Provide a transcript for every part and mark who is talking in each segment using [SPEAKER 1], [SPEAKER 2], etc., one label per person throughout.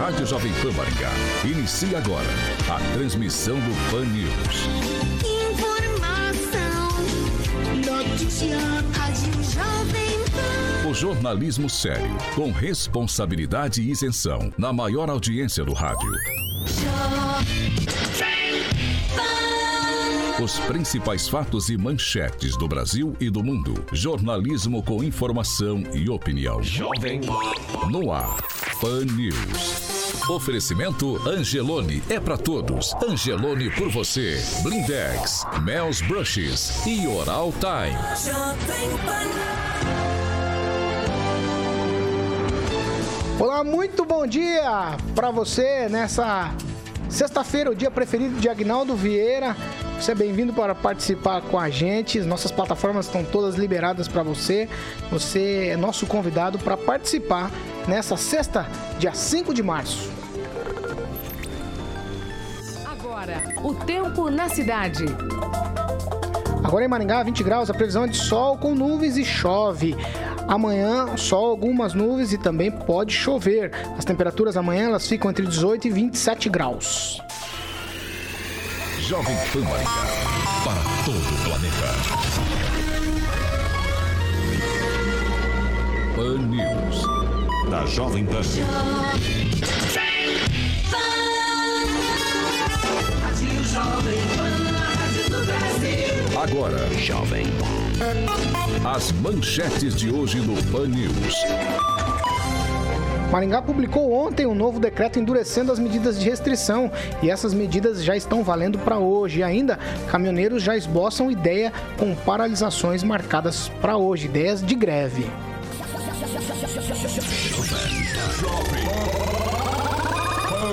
[SPEAKER 1] Rádio Jovem Pan Maringá inicia agora a transmissão do Pan News. Informação, notícia, Rádio Jovem Pan. O jornalismo sério, com responsabilidade e isenção, na maior audiência do rádio. Os principais fatos e manchetes do Brasil e do mundo. Jornalismo com informação e opinião. Jovem No ar. Pan News. Oferecimento Angelone é para todos. Angelone por você. Blindex, Mel's Brushes e Oral Time.
[SPEAKER 2] Olá, muito bom dia para você nessa sexta-feira, o dia preferido de Agnaldo Vieira. Você é bem-vindo para participar com a gente. As nossas plataformas estão todas liberadas para você. Você é nosso convidado para participar nessa sexta, dia 5 de março.
[SPEAKER 3] Agora, o tempo na cidade.
[SPEAKER 2] Agora em Maringá, 20 graus, a previsão é de sol com nuvens e chove. Amanhã, sol, algumas nuvens e também pode chover. As temperaturas amanhã elas ficam entre 18 e 27 graus.
[SPEAKER 1] Jovem Pan Maringá. Para todo o planeta. Pan News. Da Jovem Pan. Agora, Jovem As manchetes de hoje no Pan News.
[SPEAKER 2] Maringá publicou ontem um novo decreto endurecendo as medidas de restrição e essas medidas já estão valendo para hoje. E ainda, caminhoneiros já esboçam ideia com paralisações marcadas para hoje, ideias de greve.
[SPEAKER 1] Jovem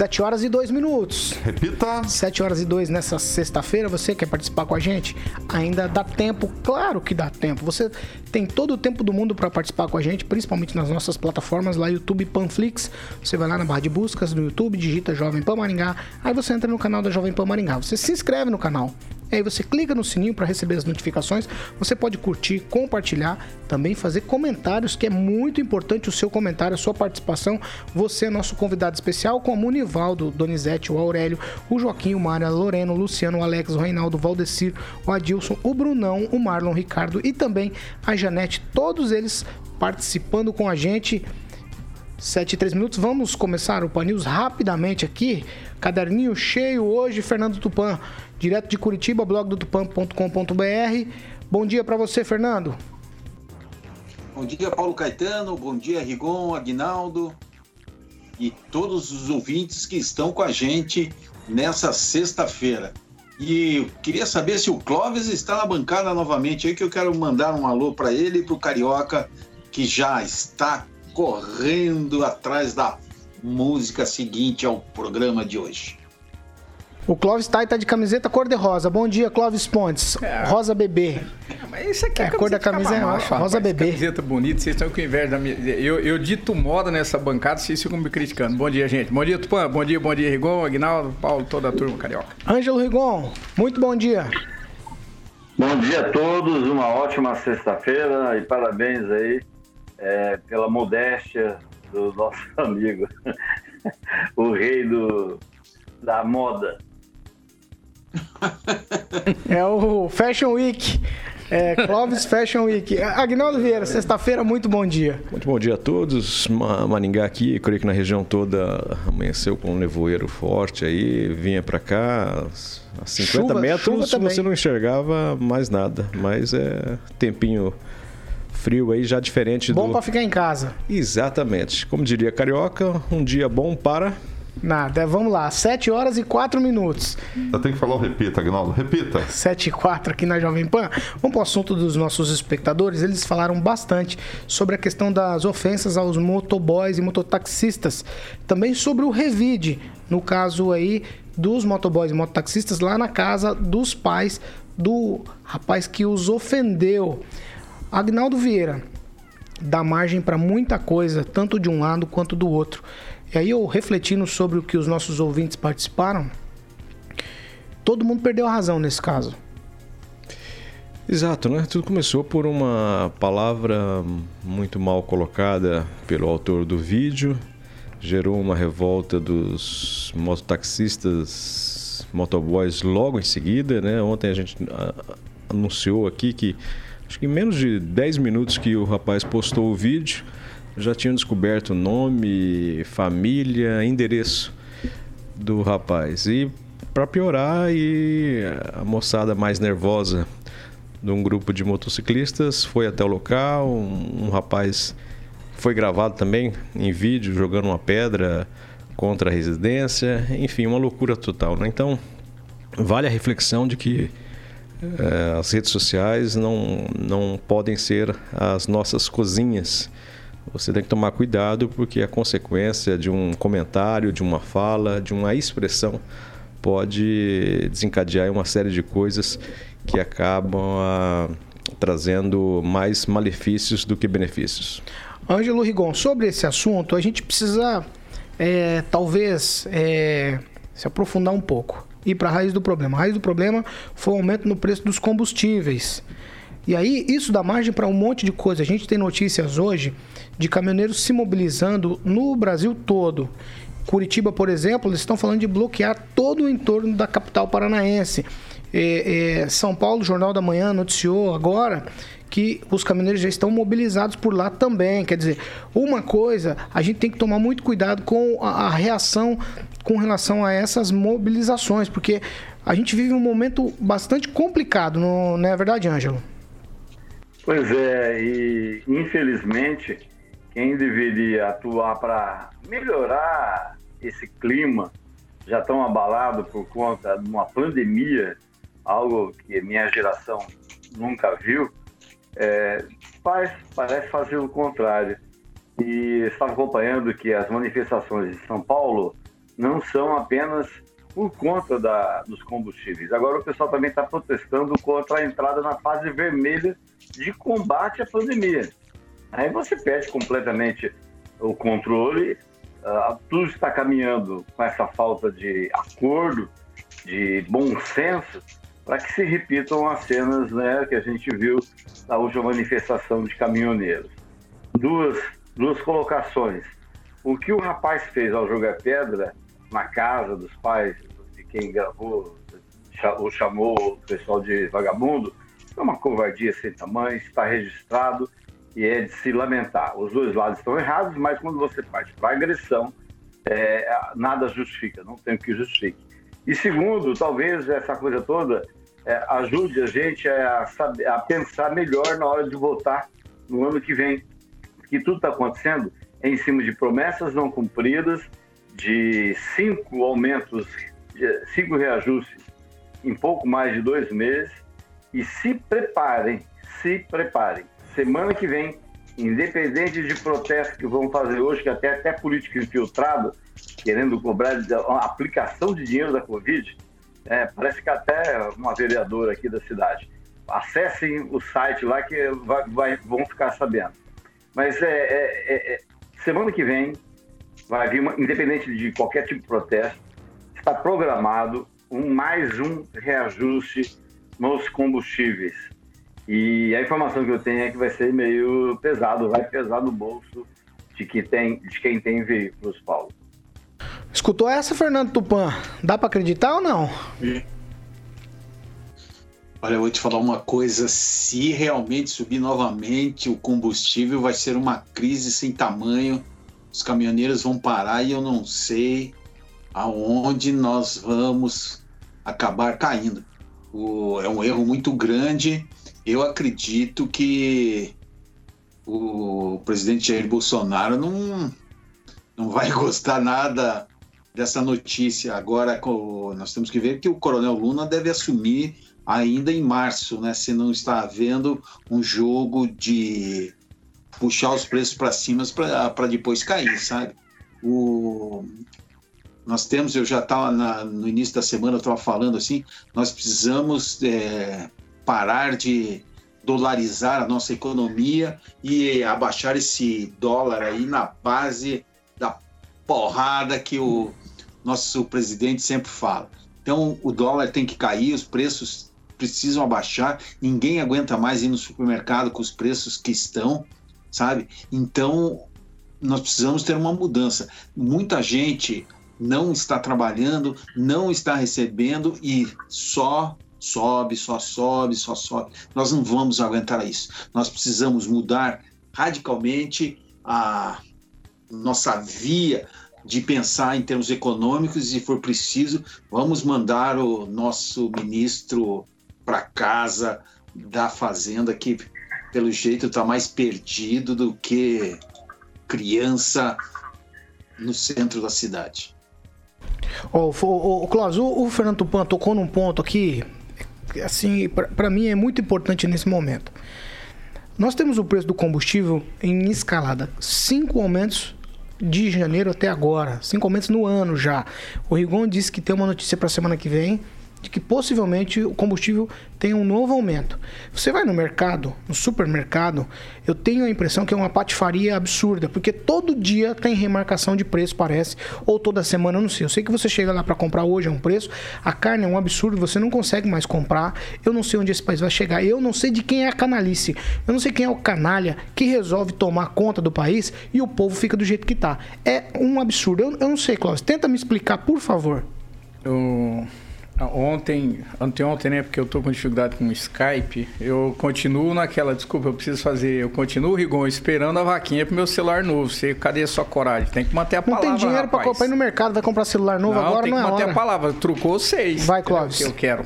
[SPEAKER 2] 7 horas e 2 minutos.
[SPEAKER 1] Repita.
[SPEAKER 2] 7 horas e 2 nessa sexta-feira. Você quer participar com a gente? Ainda dá tempo, claro que dá tempo. Você tem todo o tempo do mundo para participar com a gente, principalmente nas nossas plataformas lá YouTube Panflix. Você vai lá na barra de buscas no YouTube, digita Jovem Pan Maringá. Aí você entra no canal da Jovem Pan Maringá. Você se inscreve no canal e aí você clica no sininho para receber as notificações. Você pode curtir, compartilhar, também fazer comentários, que é muito importante o seu comentário, a sua participação. Você é nosso convidado especial, como o Nivaldo, Donizete, o Aurélio, o Joaquim, o Mária, Loreno, o Luciano, o Alex, o Reinaldo, o Valdecir, o Adilson, o Brunão, o Marlon, o Ricardo e também a Janete. Todos eles participando com a gente. 7 e 3 minutos. Vamos começar o Pan News rapidamente aqui. Caderninho cheio hoje, Fernando Tupan, direto de Curitiba, blog do tupan.com.br. Bom dia para você, Fernando.
[SPEAKER 4] Bom dia, Paulo Caetano. Bom dia, Rigon, Aguinaldo e todos os ouvintes que estão com a gente nessa sexta-feira. E queria saber se o Clóvis está na bancada novamente aí, que eu quero mandar um alô para ele e para o Carioca, que já está correndo atrás da música seguinte ao programa de hoje.
[SPEAKER 2] O Clóvis Tai tá de camiseta cor-de-rosa. Bom dia, Clóvis Pontes. É. Rosa bebê.
[SPEAKER 5] É, mas isso aqui é,
[SPEAKER 2] é a cor da camisa é rosa, rosa bebê.
[SPEAKER 5] Camiseta bonita, vocês estão com inveja da minha. Eu, eu dito moda nessa bancada, vocês ficam me criticando. Bom dia, gente. Bom dia, Tupã. Bom dia, bom dia, Rigon, Aguinaldo, Paulo, toda a turma carioca.
[SPEAKER 2] Ângelo Rigon, muito bom dia.
[SPEAKER 6] Bom dia a todos, uma ótima sexta-feira e parabéns aí é, pela modéstia do nosso amigo, o rei do, da moda.
[SPEAKER 2] É o Fashion Week. É, Clóvis Fashion Week. Agnaldo Vieira, sexta-feira, muito bom dia.
[SPEAKER 7] Muito bom dia a todos. Maringá aqui, creio que na região toda amanheceu com um nevoeiro forte aí, vinha para cá, a 50 chuva, metros chuva você não enxergava mais nada, mas é tempinho frio aí já diferente
[SPEAKER 2] bom
[SPEAKER 7] do...
[SPEAKER 2] Bom para ficar em casa.
[SPEAKER 7] Exatamente. Como diria Carioca, um dia bom para
[SPEAKER 2] Nada, vamos lá, 7 horas e 4 minutos.
[SPEAKER 8] Eu tenho que falar o repita, Agnaldo, repita.
[SPEAKER 2] 7 e 4 aqui na Jovem Pan. Vamos para o assunto dos nossos espectadores. Eles falaram bastante sobre a questão das ofensas aos motoboys e mototaxistas. Também sobre o revide, no caso aí dos motoboys e mototaxistas lá na casa dos pais do rapaz que os ofendeu. Agnaldo Vieira dá margem para muita coisa, tanto de um lado quanto do outro. E aí eu refletindo sobre o que os nossos ouvintes participaram, todo mundo perdeu a razão nesse caso.
[SPEAKER 7] Exato, né? Tudo começou por uma palavra muito mal colocada pelo autor do vídeo, gerou uma revolta dos mototaxistas, motoboys logo em seguida, né? Ontem a gente anunciou aqui que acho que em menos de 10 minutos que o rapaz postou o vídeo, já tinham descoberto nome, família, endereço do rapaz. E para piorar, e a moçada mais nervosa de um grupo de motociclistas foi até o local. Um, um rapaz foi gravado também em vídeo jogando uma pedra contra a residência. Enfim, uma loucura total. Né? Então, vale a reflexão de que é, as redes sociais não, não podem ser as nossas cozinhas você tem que tomar cuidado porque a consequência de um comentário, de uma fala, de uma expressão pode desencadear uma série de coisas que acabam ah, trazendo mais malefícios do que benefícios.
[SPEAKER 2] Ângelo Rigon, sobre esse assunto, a gente precisa é, talvez é, se aprofundar um pouco. Ir para a raiz do problema. A raiz do problema foi o aumento no preço dos combustíveis. E aí, isso dá margem para um monte de coisa. A gente tem notícias hoje de caminhoneiros se mobilizando no Brasil todo. Curitiba, por exemplo, eles estão falando de bloquear todo o entorno da capital paranaense. É, é, São Paulo, Jornal da Manhã, noticiou agora que os caminhoneiros já estão mobilizados por lá também. Quer dizer, uma coisa, a gente tem que tomar muito cuidado com a, a reação com relação a essas mobilizações, porque a gente vive um momento bastante complicado, não, não é verdade, Ângelo?
[SPEAKER 6] Pois é, e infelizmente quem deveria atuar para melhorar esse clima já tão abalado por conta de uma pandemia, algo que minha geração nunca viu, é, faz, parece fazer o contrário. E estava acompanhando que as manifestações de São Paulo não são apenas por conta da, dos combustíveis. Agora o pessoal também está protestando contra a entrada na fase vermelha de combate à pandemia. Aí você perde completamente o controle, uh, tudo está caminhando com essa falta de acordo, de bom senso, para que se repitam as cenas né, que a gente viu na última manifestação de caminhoneiros. Duas, duas colocações. O que o rapaz fez ao jogar pedra na casa dos pais de quem gravou, ou chamou o pessoal de vagabundo, é uma covardia sem tamanho, está registrado e é de se lamentar. Os dois lados estão errados, mas quando você parte para agressão, é, nada justifica, não tem o que justifique. E segundo, talvez essa coisa toda é, ajude a gente a, saber, a pensar melhor na hora de votar no ano que vem. Porque tudo está acontecendo em cima de promessas não cumpridas, de cinco aumentos, cinco reajustes em pouco mais de dois meses. E se preparem, se preparem semana que vem, independente de protesto que vão fazer hoje, que até, até político infiltrado, querendo cobrar a aplicação de dinheiro da Covid, é, parece que até uma vereadora aqui da cidade. Acessem o site lá que vai, vai, vão ficar sabendo. Mas é, é, é, é semana que vem vai vir, uma, independente de qualquer tipo de protesto, está programado um, mais um reajuste nos combustíveis. E a informação que eu tenho é que vai ser meio pesado, vai pesar no bolso de quem tem, de quem tem veículos, Paulo.
[SPEAKER 2] Escutou essa, Fernando Tupan? Dá para acreditar ou não?
[SPEAKER 4] Olha, eu vou te falar uma coisa: se realmente subir novamente o combustível, vai ser uma crise sem tamanho. Os caminhoneiros vão parar e eu não sei aonde nós vamos acabar caindo. O, é um erro muito grande. Eu acredito que o presidente Jair Bolsonaro não, não vai gostar nada dessa notícia. Agora, nós temos que ver que o Coronel Luna deve assumir ainda em março, né? Se não está havendo um jogo de puxar os preços para cima para depois cair, sabe? O, nós temos, eu já estava no início da semana, eu estava falando assim, nós precisamos é, parar de dolarizar a nossa economia e abaixar esse dólar aí na base da porrada que o nosso presidente sempre fala. Então o dólar tem que cair, os preços precisam abaixar, ninguém aguenta mais ir no supermercado com os preços que estão, sabe? Então nós precisamos ter uma mudança. Muita gente não está trabalhando, não está recebendo e só sobe, só sobe, só sobe. Nós não vamos aguentar isso. Nós precisamos mudar radicalmente a nossa via de pensar em termos econômicos e, se for preciso, vamos mandar o nosso ministro para casa da fazenda que, pelo jeito, está mais perdido do que criança no centro da cidade.
[SPEAKER 2] Oh, oh, Klaus, o, o Fernando Tupan tocou num ponto aqui, assim, para mim é muito importante nesse momento. Nós temos o preço do combustível em escalada. Cinco aumentos de janeiro até agora. Cinco aumentos no ano já. O Rigon disse que tem uma notícia para semana que vem de que possivelmente o combustível tenha um novo aumento. Você vai no mercado, no supermercado, eu tenho a impressão que é uma patifaria absurda, porque todo dia tem remarcação de preço, parece, ou toda semana, eu não sei. Eu sei que você chega lá para comprar hoje é um preço, a carne é um absurdo, você não consegue mais comprar. Eu não sei onde esse país vai chegar. Eu não sei de quem é a canalice. Eu não sei quem é o canalha que resolve tomar conta do país e o povo fica do jeito que tá. É um absurdo. Eu, eu não sei, Cláudio. Tenta me explicar, por favor.
[SPEAKER 5] Eu Ontem, anteontem, né? Porque eu tô com dificuldade com o Skype. Eu continuo naquela, desculpa, eu preciso fazer. Eu continuo, Rigon, esperando a vaquinha pro meu celular novo. Você, cadê a sua coragem? Tem que manter a palavra.
[SPEAKER 2] Não tem dinheiro
[SPEAKER 5] rapaz.
[SPEAKER 2] pra, ir no mercado, vai comprar celular novo não, agora,
[SPEAKER 5] tem
[SPEAKER 2] não
[SPEAKER 5] que
[SPEAKER 2] é
[SPEAKER 5] manter
[SPEAKER 2] hora.
[SPEAKER 5] a palavra. Trucou seis.
[SPEAKER 2] Vai, Clóvis.
[SPEAKER 5] Que eu quero.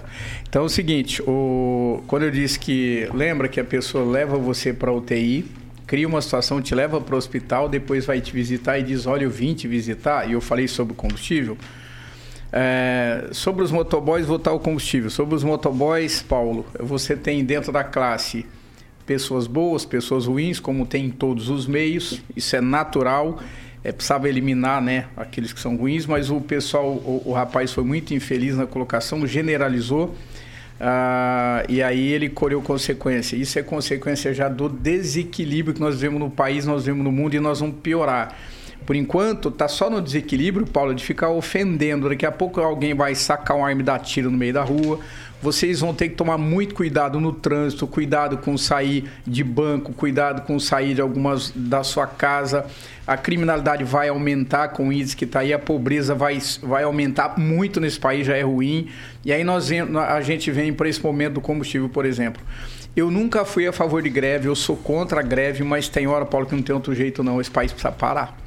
[SPEAKER 5] Então é o seguinte, o... quando eu disse que. Lembra que a pessoa leva você pra UTI, cria uma situação, te leva para o hospital, depois vai te visitar e diz: Olha, eu vim te visitar, e eu falei sobre o combustível. É, sobre os motoboys, voltar ao combustível. Sobre os motoboys, Paulo, você tem dentro da classe pessoas boas, pessoas ruins, como tem em todos os meios. Isso é natural. É, precisava eliminar né, aqueles que são ruins, mas o pessoal, o, o rapaz foi muito infeliz na colocação, generalizou. Uh, e aí ele colheu consequência. Isso é consequência já do desequilíbrio que nós vemos no país, nós vemos no mundo e nós vamos piorar. Por enquanto, tá só no desequilíbrio, Paulo, de ficar ofendendo. Daqui a pouco alguém vai sacar um arma e dar tiro no meio da rua. Vocês vão ter que tomar muito cuidado no trânsito, cuidado com sair de banco, cuidado com sair de algumas da sua casa. A criminalidade vai aumentar com isso que está aí, a pobreza vai, vai aumentar muito nesse país, já é ruim. E aí nós a gente vem para esse momento do combustível, por exemplo. Eu nunca fui a favor de greve, eu sou contra a greve, mas tem hora, Paulo, que não tem outro jeito não. Esse país precisa parar.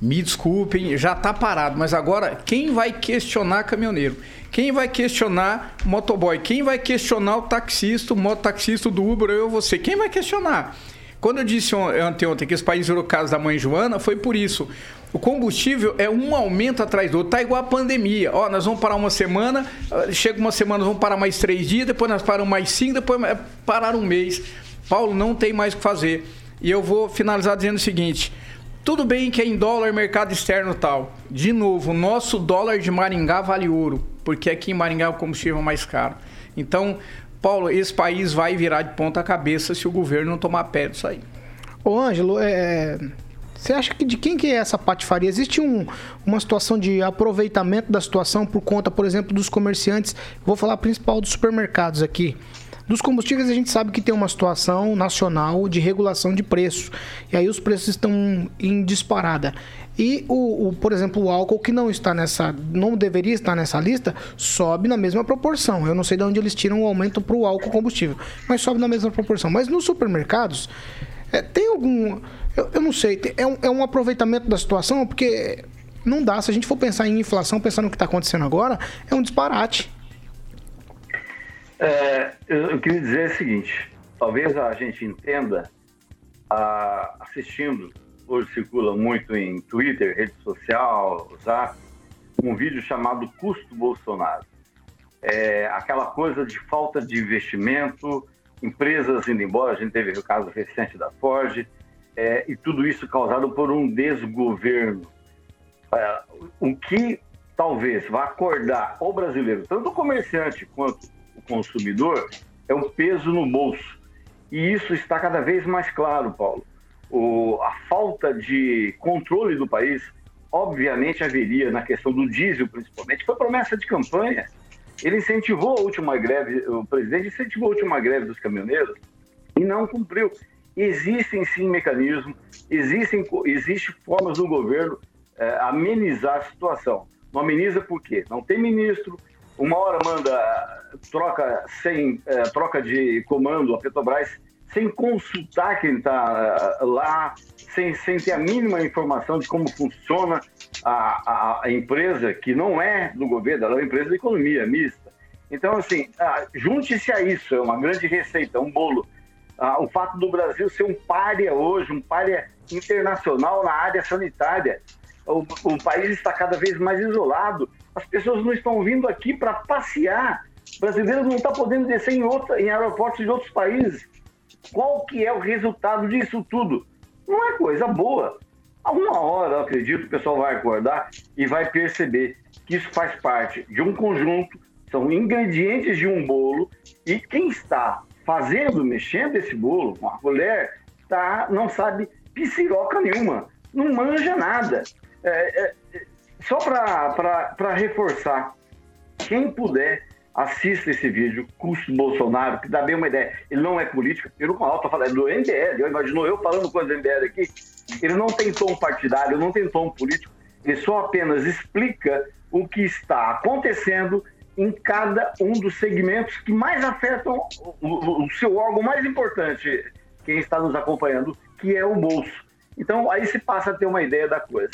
[SPEAKER 5] Me desculpem, já está parado, mas agora quem vai questionar caminhoneiro? Quem vai questionar motoboy? Quem vai questionar o taxista, o mototaxista do Uber, eu você? Quem vai questionar? Quando eu disse anteontem que esse país virou casa da mãe Joana, foi por isso. O combustível é um aumento atrás do outro. Tá igual a pandemia. Ó, nós vamos parar uma semana, chega uma semana, nós vamos parar mais três dias, depois nós paramos mais cinco, depois parar um mês. Paulo, não tem mais o que fazer. E eu vou finalizar dizendo o seguinte: tudo bem que é em dólar, mercado externo tal. De novo, nosso dólar de Maringá vale ouro, porque aqui em Maringá o combustível é mais caro. Então, Paulo, esse país vai virar de ponta cabeça se o governo não tomar pé disso aí.
[SPEAKER 2] Ô, Ângelo, é... Você acha que de quem que é essa patifaria? Existe um, uma situação de aproveitamento da situação por conta, por exemplo, dos comerciantes? Vou falar principal dos supermercados aqui Dos combustíveis a gente sabe que tem uma situação nacional de regulação de preço. E aí os preços estão em disparada. E o, o, por exemplo, o álcool que não está nessa, não deveria estar nessa lista, sobe na mesma proporção. Eu não sei de onde eles tiram o aumento para o álcool combustível, mas sobe na mesma proporção. Mas nos supermercados é, tem algum, eu, eu não sei, é um, é um aproveitamento da situação porque não dá. Se a gente for pensar em inflação, pensando no que está acontecendo agora, é um disparate.
[SPEAKER 6] É, eu, queria dizer o seguinte: talvez a gente entenda, a, assistindo, hoje circula muito em Twitter, rede social, Zap, um vídeo chamado Custo Bolsonaro. É, aquela coisa de falta de investimento, empresas indo embora, a gente teve o caso recente da Ford, é, e tudo isso causado por um desgoverno. É, o que talvez vá acordar o brasileiro, tanto o comerciante quanto consumidor é o peso no bolso. E isso está cada vez mais claro, Paulo. O, a falta de controle do país, obviamente, haveria na questão do diesel, principalmente, foi promessa de campanha. Ele incentivou a última greve, o presidente incentivou a última greve dos caminhoneiros e não cumpriu. Existem sim mecanismos, existem existe formas do governo é, amenizar a situação. Não ameniza por quê? Não tem ministro, uma hora manda troca sem é, troca de comando a Petrobras sem consultar quem está é, lá, sem, sem ter a mínima informação de como funciona a, a, a, empresa, que não é do governo, ela é uma empresa de economia mista. Então, assim, ah, junte-se a isso, é uma grande receita, um bolo. Ah, o fato do Brasil ser um párea hoje, um párea internacional na área sanitária. O, o país está cada vez mais isolado as pessoas não estão vindo aqui para passear. Brasileiros não estão podendo descer em, outra, em aeroportos de outros países. Qual que é o resultado disso tudo? Não é coisa boa. A uma hora, eu acredito, o pessoal vai acordar e vai perceber que isso faz parte de um conjunto, são ingredientes de um bolo, e quem está fazendo, mexendo esse bolo, uma colher, tá, não sabe pisiroca nenhuma, não manja nada. É, é, só para reforçar, quem puder, assista esse vídeo, Custo Bolsonaro, que dá bem uma ideia. Ele não é político, pelo canal está falando do MBL, eu imagino eu falando coisa do MBL aqui, ele não tem tom partidário, não tem tom político, ele só apenas explica o que está acontecendo em cada um dos segmentos que mais afetam o, o, o seu órgão mais importante, quem está nos acompanhando, que é o bolso. Então, aí se passa a ter uma ideia da coisa.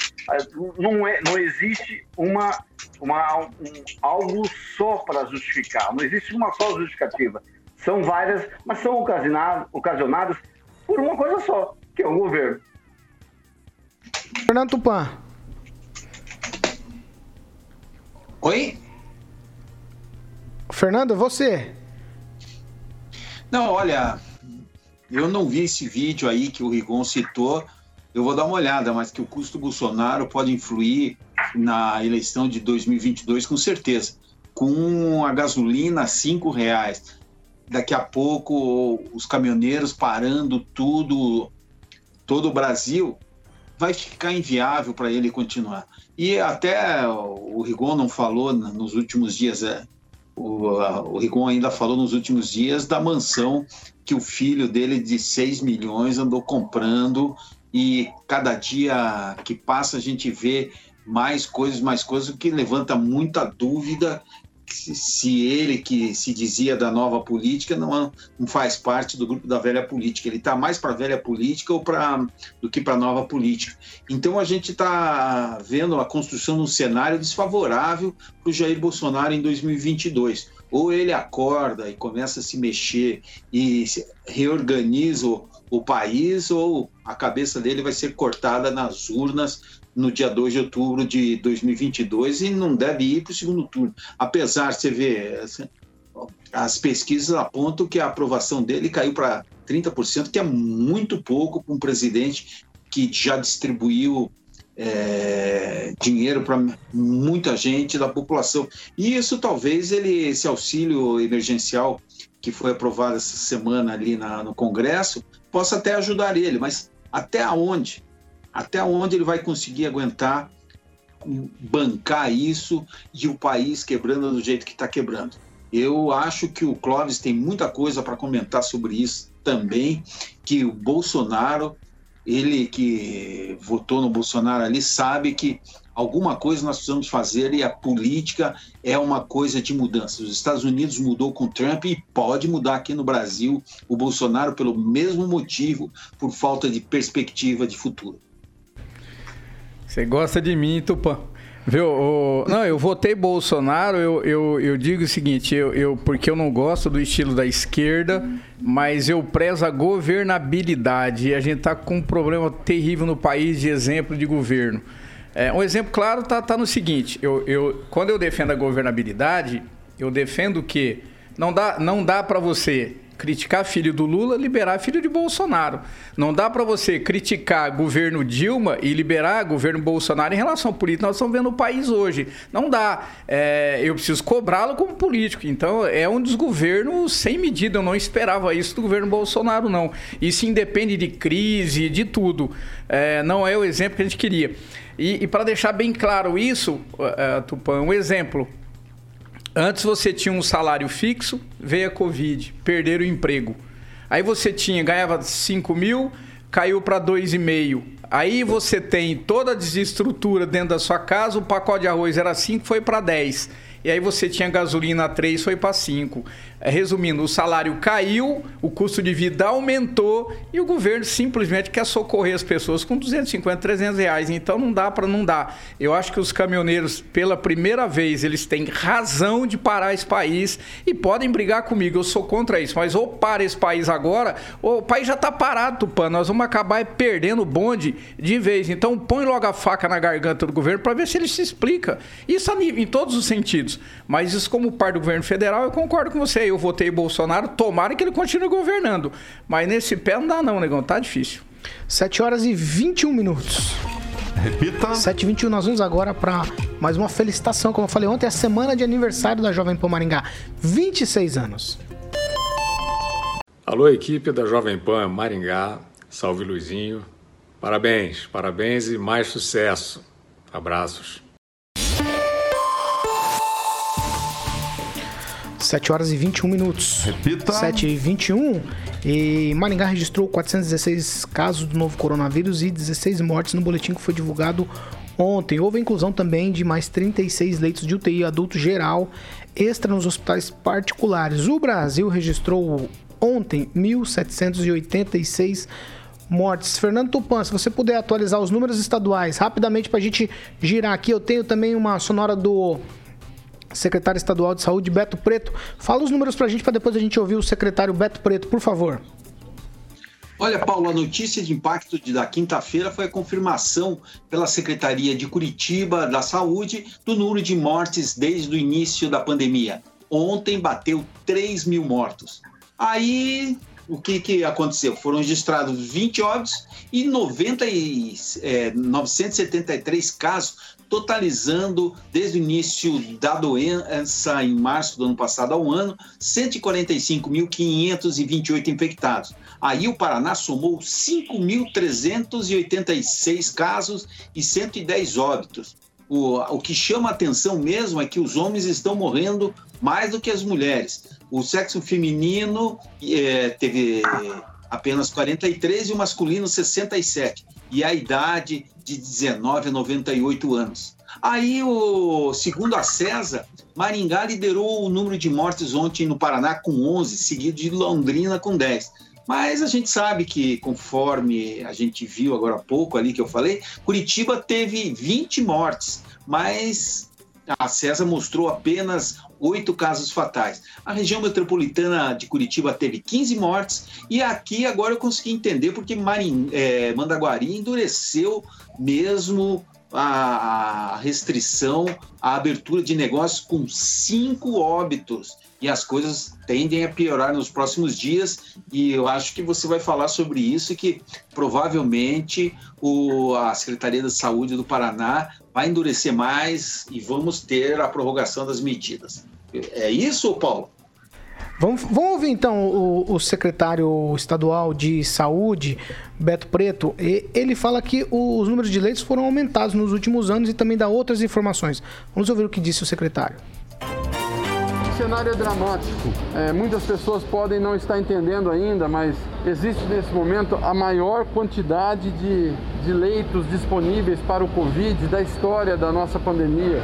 [SPEAKER 6] Não, é, não existe uma, uma, um, algo só para justificar, não existe uma só justificativa. São várias, mas são ocasionadas, ocasionadas por uma coisa só, que é o governo.
[SPEAKER 2] Fernando Tupan.
[SPEAKER 4] Oi?
[SPEAKER 2] Fernando, você.
[SPEAKER 4] Não, olha, eu não vi esse vídeo aí que o Rigon citou, eu vou dar uma olhada, mas que o custo Bolsonaro pode influir na eleição de 2022 com certeza. Com a gasolina a cinco reais, daqui a pouco os caminhoneiros parando tudo, todo o Brasil, vai ficar inviável para ele continuar. E até o Rigon não falou nos últimos dias, é, o, o Rigon ainda falou nos últimos dias da mansão que o filho dele de 6 milhões andou comprando e cada dia que passa a gente vê mais coisas, mais coisas, o que levanta muita dúvida se ele que se dizia da nova política não, não faz parte do grupo da velha política. Ele está mais para a velha política ou pra, do que para a nova política. Então a gente está vendo a construção de um cenário desfavorável para o Jair Bolsonaro em 2022. Ou ele acorda e começa a se mexer e reorganiza o país ou a cabeça dele vai ser cortada nas urnas no dia 2 de outubro de 2022 e não deve ir para o segundo turno. Apesar, você vê, assim, as pesquisas apontam que a aprovação dele caiu para 30%, que é muito pouco para um presidente que já distribuiu é, dinheiro para muita gente da população. E isso talvez ele, esse auxílio emergencial que foi aprovado essa semana ali na, no Congresso, possa até ajudar ele, mas até onde? Até onde ele vai conseguir aguentar bancar isso e o país quebrando do jeito que está quebrando? Eu acho que o Clóvis tem muita coisa para comentar sobre isso também, que o Bolsonaro, ele que votou no Bolsonaro ali, sabe que alguma coisa nós precisamos fazer e a política é uma coisa de mudança. Os Estados Unidos mudou com Trump e pode mudar aqui no Brasil o Bolsonaro pelo mesmo motivo, por falta de perspectiva de futuro.
[SPEAKER 5] Você gosta de mim, Tupã? Viu? O... Não, eu votei Bolsonaro, eu, eu, eu digo o seguinte, eu, eu, porque eu não gosto do estilo da esquerda, mas eu prezo a governabilidade. E a gente está com um problema terrível no país de exemplo de governo. É, um exemplo claro está tá no seguinte: eu, eu, quando eu defendo a governabilidade, eu defendo que não dá, não dá para você criticar filho do Lula, liberar filho de Bolsonaro. Não dá para você criticar governo Dilma e liberar governo Bolsonaro em relação ao político. Nós estamos vendo o país hoje. Não dá. É, eu preciso cobrá-lo como político. Então, é um desgoverno sem medida. Eu não esperava isso do governo Bolsonaro, não. Isso independe de crise, de tudo. É, não é o exemplo que a gente queria. E, e para deixar bem claro isso, uh, Tupã, um exemplo. Antes você tinha um salário fixo, veio a Covid, perderam o emprego. Aí você tinha, ganhava 5 mil, caiu para 2,5. Aí você tem toda a desestrutura dentro da sua casa, o pacote de arroz era 5, foi para 10. E aí você tinha gasolina 3, foi para 5. É, resumindo, o salário caiu, o custo de vida aumentou e o governo simplesmente quer socorrer as pessoas com 250, 300 reais. Então não dá para não dar. Eu acho que os caminhoneiros, pela primeira vez, eles têm razão de parar esse país e podem brigar comigo. Eu sou contra isso, mas ou para esse país agora, ou o país já está parado, Tupã. Nós vamos acabar perdendo o bonde de vez. Então põe logo a faca na garganta do governo para ver se ele se explica. Isso em todos os sentidos. Mas isso como parte do governo federal, eu concordo com você eu votei Bolsonaro, tomara que ele continue governando. Mas nesse pé não dá não, negão, tá difícil.
[SPEAKER 2] 7 horas e 21 minutos.
[SPEAKER 8] Repita.
[SPEAKER 2] 7 e 21 nós vamos agora para mais uma felicitação, como eu falei ontem, é a semana de aniversário da Jovem Pan Maringá. 26 anos.
[SPEAKER 9] Alô, equipe da Jovem Pan Maringá. Salve, Luizinho. Parabéns, parabéns e mais sucesso. Abraços.
[SPEAKER 2] 7 horas e 21 minutos.
[SPEAKER 8] Repita.
[SPEAKER 2] 7 e 21. E Maringá registrou 416 casos do novo coronavírus e 16 mortes no boletim que foi divulgado ontem. Houve a inclusão também de mais 36 leitos de UTI adulto geral extra nos hospitais particulares. O Brasil registrou ontem 1.786 mortes. Fernando Tupan, se você puder atualizar os números estaduais rapidamente para a gente girar aqui, eu tenho também uma sonora do secretário estadual de saúde, Beto Preto. Fala os números para a gente, para depois a gente ouvir o secretário Beto Preto, por favor.
[SPEAKER 4] Olha, Paulo, a notícia de impacto de, da quinta-feira foi a confirmação pela Secretaria de Curitiba da Saúde do número de mortes desde o início da pandemia. Ontem bateu 3 mil mortos. Aí, o que, que aconteceu? Foram registrados 20 óbitos e, 90 e é, 973 casos totalizando desde o início da doença em março do ano passado ao ano 145.528 infectados. Aí o Paraná somou 5.386 casos e 110 óbitos. O, o que chama atenção mesmo é que os homens estão morrendo mais do que as mulheres. O sexo feminino é, teve apenas 43 e o masculino 67. E a idade de 19 a 98 anos. Aí, o, segundo a CESA, Maringá liderou o número de mortes ontem no Paraná com 11, seguido de Londrina com 10. Mas a gente sabe que, conforme a gente viu agora há pouco ali que eu falei, Curitiba teve 20 mortes, mas a CESA mostrou apenas oito casos fatais. A região metropolitana de Curitiba teve 15 mortes e aqui agora eu consegui entender porque Marim, é, Mandaguari endureceu mesmo a restrição à abertura de negócios com cinco óbitos e as coisas tendem a piorar nos próximos dias e eu acho que você vai falar sobre isso que provavelmente o, a Secretaria da Saúde do Paraná vai endurecer mais e vamos ter a prorrogação das medidas. É isso, Paulo?
[SPEAKER 2] Vamos, vamos ouvir então o, o, secretário estadual de saúde, Beto Preto. ele fala que os números de leitos foram aumentados nos últimos anos e também dá outras informações. Vamos ouvir o que disse o secretário.
[SPEAKER 10] Cenário é dramático. É, muitas pessoas podem não estar entendendo ainda, mas existe nesse momento a maior quantidade de, de leitos disponíveis para o Covid da história da nossa pandemia.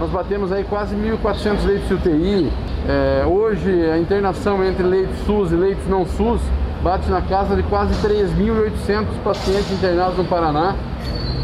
[SPEAKER 10] Nós batemos aí quase 1.400 leitos de UTI. É, hoje a internação entre leitos SUS e leitos não SUS bate na casa de quase 3.800 pacientes internados no Paraná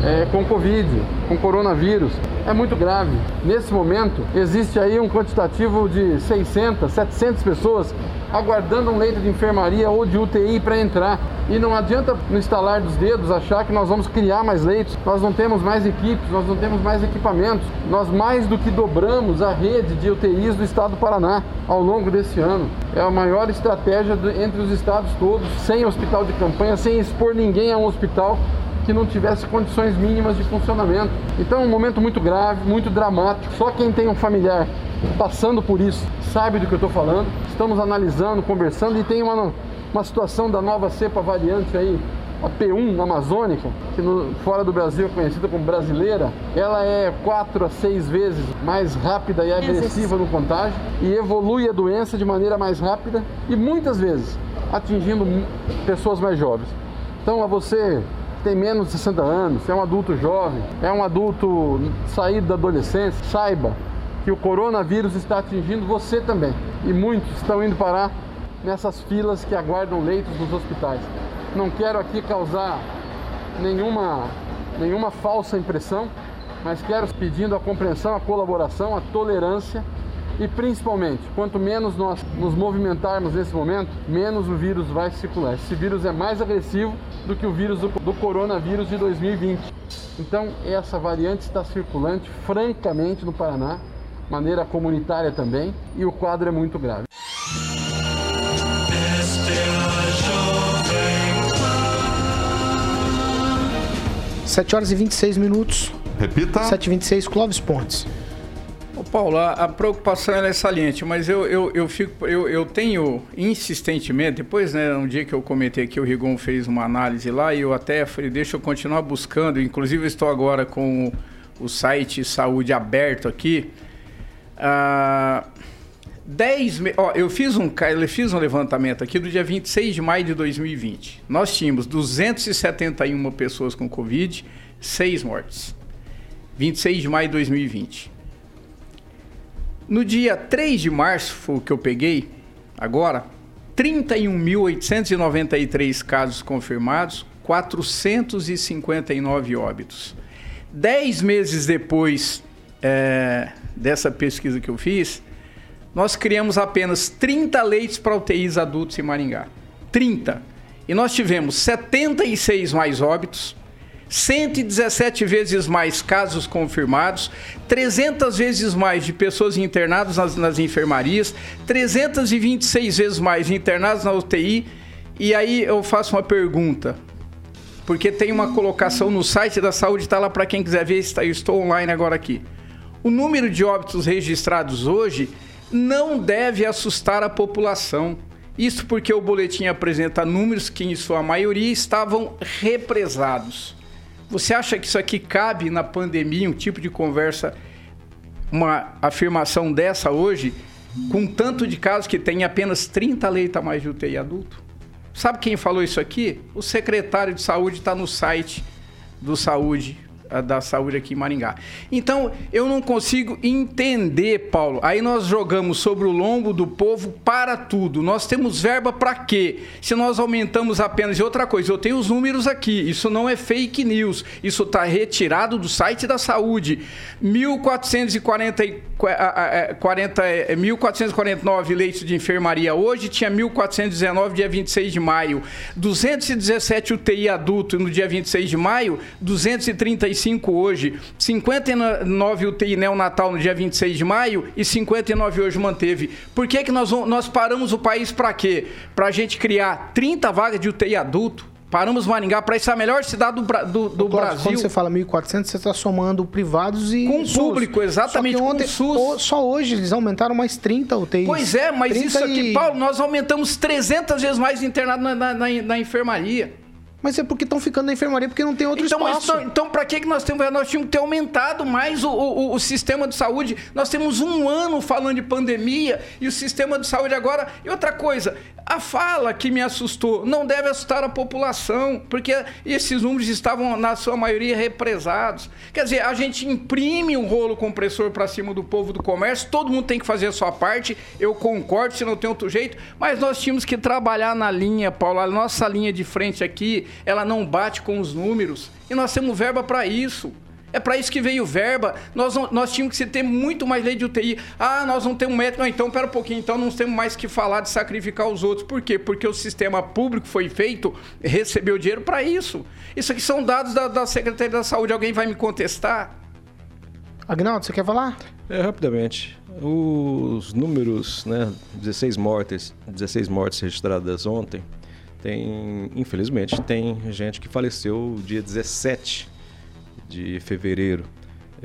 [SPEAKER 10] é, com Covid, com coronavírus. É muito grave. Nesse momento, existe aí um quantitativo de 600, 700 pessoas aguardando um leito de enfermaria ou de UTI para entrar. E não adianta no instalar dos dedos achar que nós vamos criar mais leitos. Nós não temos mais equipes, nós não temos mais equipamentos. Nós mais do que dobramos a rede de UTIs do estado do Paraná ao longo desse ano. É a maior estratégia entre os estados todos, sem hospital de campanha, sem expor ninguém a um hospital que não tivesse condições mínimas de funcionamento. Então é um momento muito grave, muito dramático. Só quem tem um familiar passando por isso sabe do que eu estou falando. Estamos analisando, conversando e tem uma, uma situação da nova cepa variante aí, a P1 amazônica, que no, fora do Brasil é conhecida como brasileira, ela é quatro a seis vezes mais rápida e agressiva no contágio e evolui a doença de maneira mais rápida e muitas vezes atingindo pessoas mais jovens. Então, a você tem menos de 60 anos, é um adulto jovem, é um adulto saído da adolescência, saiba que o coronavírus está atingindo você também. E muitos estão indo parar nessas filas que aguardam leitos nos hospitais. Não quero aqui causar nenhuma, nenhuma falsa impressão, mas quero pedindo a compreensão, a colaboração, a tolerância e principalmente, quanto menos nós nos movimentarmos nesse momento, menos o vírus vai circular. Esse vírus é mais agressivo do que o vírus do, do coronavírus de 2020. Então, essa variante está circulante francamente no Paraná, maneira comunitária também, e o quadro é muito grave.
[SPEAKER 2] Sete horas e 26 minutos.
[SPEAKER 8] Repita.
[SPEAKER 2] 7h26, Clóvis Pontes.
[SPEAKER 5] Paulo, a, a preocupação é saliente, mas eu, eu, eu, fico, eu, eu tenho insistentemente, depois, né, um dia que eu comentei que o Rigon fez uma análise lá, e eu até falei, deixa eu continuar buscando, inclusive estou agora com o, o site Saúde aberto aqui. Ah, 10 me... Ó, eu fiz um, eu fiz um levantamento aqui do dia 26 de maio de 2020. Nós tínhamos 271 pessoas com Covid, 6 mortes. 26 de maio de 2020. No dia 3 de março, foi o que eu peguei agora, 31.893 casos confirmados, 459 óbitos. Dez meses depois é, dessa pesquisa que eu fiz, nós criamos apenas 30 leitos para UTIs adultos em Maringá. 30. E nós tivemos 76 mais óbitos, 117 vezes mais casos confirmados, 300 vezes mais de pessoas internadas nas, nas enfermarias, 326 vezes mais internados na UTI. E aí eu faço uma pergunta, porque tem uma colocação no site da saúde, está lá para quem quiser ver, eu estou online agora aqui. O número de óbitos registrados hoje não deve assustar a população. Isso porque o boletim apresenta números que, em sua maioria, estavam represados. Você acha que isso aqui cabe na pandemia, um tipo de conversa, uma afirmação dessa hoje, com tanto de casos que tem apenas 30 leitos a mais de UTI adulto? Sabe quem falou isso aqui? O secretário de saúde está no site do Saúde da saúde aqui em Maringá. Então, eu não consigo entender, Paulo. Aí nós jogamos sobre o lombo do povo para tudo. Nós temos verba para quê? Se nós aumentamos apenas. E outra coisa, eu tenho os números aqui. Isso não é fake news. Isso está retirado do site da saúde. 1.440, 1.449 leitos de enfermaria hoje, tinha 1.419 dia 26 de maio. 217 UTI adulto no dia 26 de maio, 235 55 hoje, 59 UTI neonatal no dia 26 de maio e 59 hoje manteve. Por que, que nós, nós paramos o país para quê? Para a gente criar 30 vagas de UTI adulto? Paramos Maringá para ser a melhor cidade do, do, do Brasil.
[SPEAKER 2] Quando você fala 1.400, você está somando privados e.
[SPEAKER 5] Com público, exatamente. Só ontem,
[SPEAKER 2] SUS. Só hoje eles aumentaram mais 30 UTIs.
[SPEAKER 5] Pois é, mas isso aqui, e... Paulo, nós aumentamos 300 vezes mais internado na, na, na, na enfermaria.
[SPEAKER 2] Mas é porque estão ficando na enfermaria porque não tem outro
[SPEAKER 5] então,
[SPEAKER 2] espaço.
[SPEAKER 5] Então, então para que que nós temos? Nós tínhamos que ter aumentado mais o, o, o, sistema de saúde. Nós temos um ano falando de pandemia e o sistema de saúde agora. E outra coisa, a fala que me assustou não deve assustar a população, porque esses números estavam, na sua maioria, represados. Quer dizer, a gente imprime um rolo compressor para cima do povo do comércio, todo mundo tem que fazer a sua parte, eu concordo, se não tem outro jeito, mas nós tínhamos que trabalhar na linha, Paulo, a nossa linha de frente aqui, ela não bate com os números, e nós temos verba para isso. É para isso que veio verba. Nós, não, nós tínhamos que ter muito mais lei de UTI. Ah, nós não temos médico. Não, então, pera um pouquinho. Então, não temos mais que falar de sacrificar os outros. Por quê? Porque o sistema público foi feito, recebeu dinheiro para isso. Isso aqui são dados da, da Secretaria da Saúde. Alguém vai me contestar?
[SPEAKER 2] Agnaldo, você quer falar?
[SPEAKER 7] É, rapidamente. Os números, né, 16 mortes, 16 mortes registradas ontem, tem, infelizmente, tem gente que faleceu dia 17 de fevereiro,